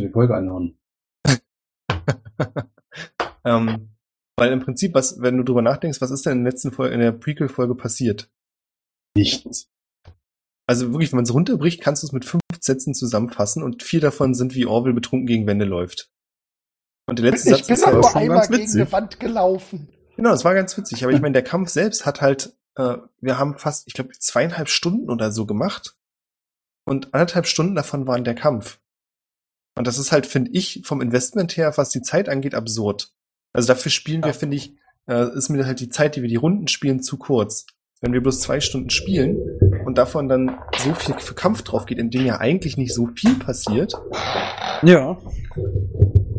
Die Folge anhören. ähm, weil im Prinzip, was, wenn du drüber nachdenkst, was ist denn in der letzten Folge, in der Prequel-Folge passiert? Nichts. Also wirklich, wenn man es runterbricht, kannst du es mit fünf Sätzen zusammenfassen und vier davon sind, wie Orwell betrunken gegen Wände läuft. Und der letzte Ich Satz bin ist ja auch nur schon einmal ganz gegen witzig. eine Wand gelaufen. Genau, das war ganz witzig. Aber ich meine, der Kampf selbst hat halt, äh, wir haben fast, ich glaube, zweieinhalb Stunden oder so gemacht. Und anderthalb Stunden davon waren der Kampf. Und das ist halt, finde ich, vom Investment her, was die Zeit angeht, absurd. Also dafür spielen wir, Ja. finde ich, äh, ist mir halt die Zeit, die wir die Runden spielen, zu kurz. Wenn wir bloß zwei Stunden spielen und davon dann so viel für Kampf drauf geht, in dem ja eigentlich nicht so viel passiert, Ja.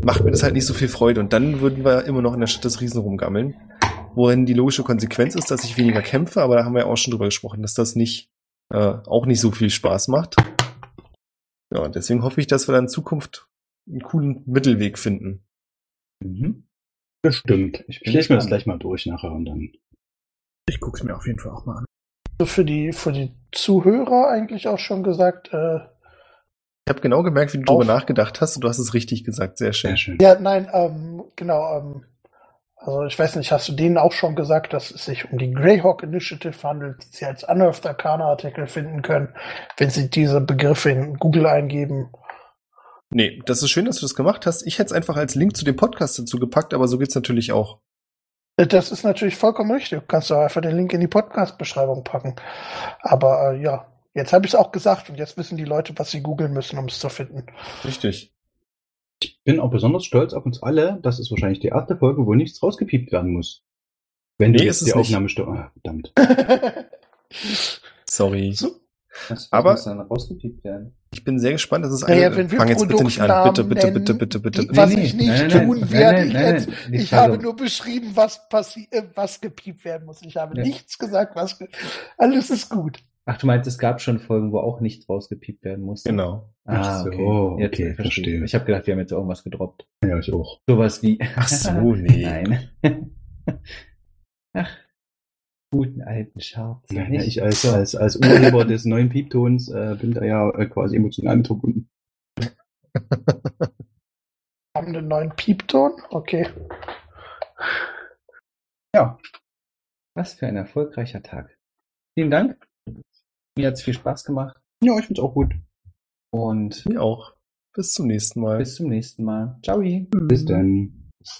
macht mir das halt nicht so viel Freude. Und dann würden wir immer noch in der Stadt des Riesen rumgammeln. Worin die logische Konsequenz ist, dass ich weniger kämpfe, aber da haben wir ja auch schon drüber gesprochen, dass das nicht, äh, auch nicht so viel Spaß macht. Ja, und deswegen hoffe ich, dass wir dann in Zukunft einen coolen Mittelweg finden. Mhm. Bestimmt. Ich lese mir das gleich mal durch nachher und dann. Ich guck's mir auf jeden Fall auch mal an. So für die, für die Zuhörer eigentlich auch schon gesagt, äh, Ich habe genau gemerkt, wie du darüber nachgedacht hast und du hast es richtig gesagt. Sehr schön. Sehr schön. ja, nein, ähm, genau, ähm, also ich weiß nicht, hast du denen auch schon gesagt, dass es sich um die Greyhawk Initiative handelt, die sie als Unearthed Arcana Artikel finden können, wenn sie diese Begriffe in Google eingeben. Nee, das ist schön, dass du das gemacht hast. Ich hätte es einfach als Link zu dem Podcast dazu gepackt, aber so geht's natürlich auch. Äh, Das ist natürlich vollkommen richtig. Du kannst doch einfach den Link in die Podcast-Beschreibung packen. Aber äh, ja, jetzt habe ich es auch gesagt und jetzt wissen die Leute, was sie googeln müssen, um es zu finden. Richtig. Ich bin auch besonders stolz auf uns alle. Das ist wahrscheinlich die erste Folge, wo nichts rausgepiept werden muss. Wenn Nee, die ist jetzt die. Aufnahme stört. Ah, verdammt. Sorry. so, Was, Aber- muss dann rausgepiept werden? Ich bin sehr gespannt. Das ist Naja, eine. wir Fang jetzt bitte nicht an. Bitte, bitte, bitte, bitte, bitte, bitte. was Nee, ich nicht tun werde, jetzt, ich habe nur beschrieben, was passi äh, was gepiept werden muss. Ich habe Ja. nichts gesagt, was alles ist gut. Ach, du meinst, es gab schon Folgen, wo auch nicht rausgepiept werden musste? Genau. Ah, Ach so, okay. Jetzt okay, verstehe. verstehe. Ich habe gedacht, wir haben jetzt irgendwas gedroppt. Ja, ich auch. Sowas wie. Ach so, nee. Nein. Ach, guten alten Schatz. Ja, ja, ich als, als, als Urheber des neuen Pieptons äh, bin da ja äh, quasi emotional mit verbunden. Haben einen neuen Piepton? Okay. Ja, Was für ein erfolgreicher Tag. Vielen Dank. Mir hat's viel Spaß gemacht. ja, ich find's auch gut. Und Mir auch. Bis zum nächsten Mal. bis zum nächsten Mal. Ciao. Bis dann.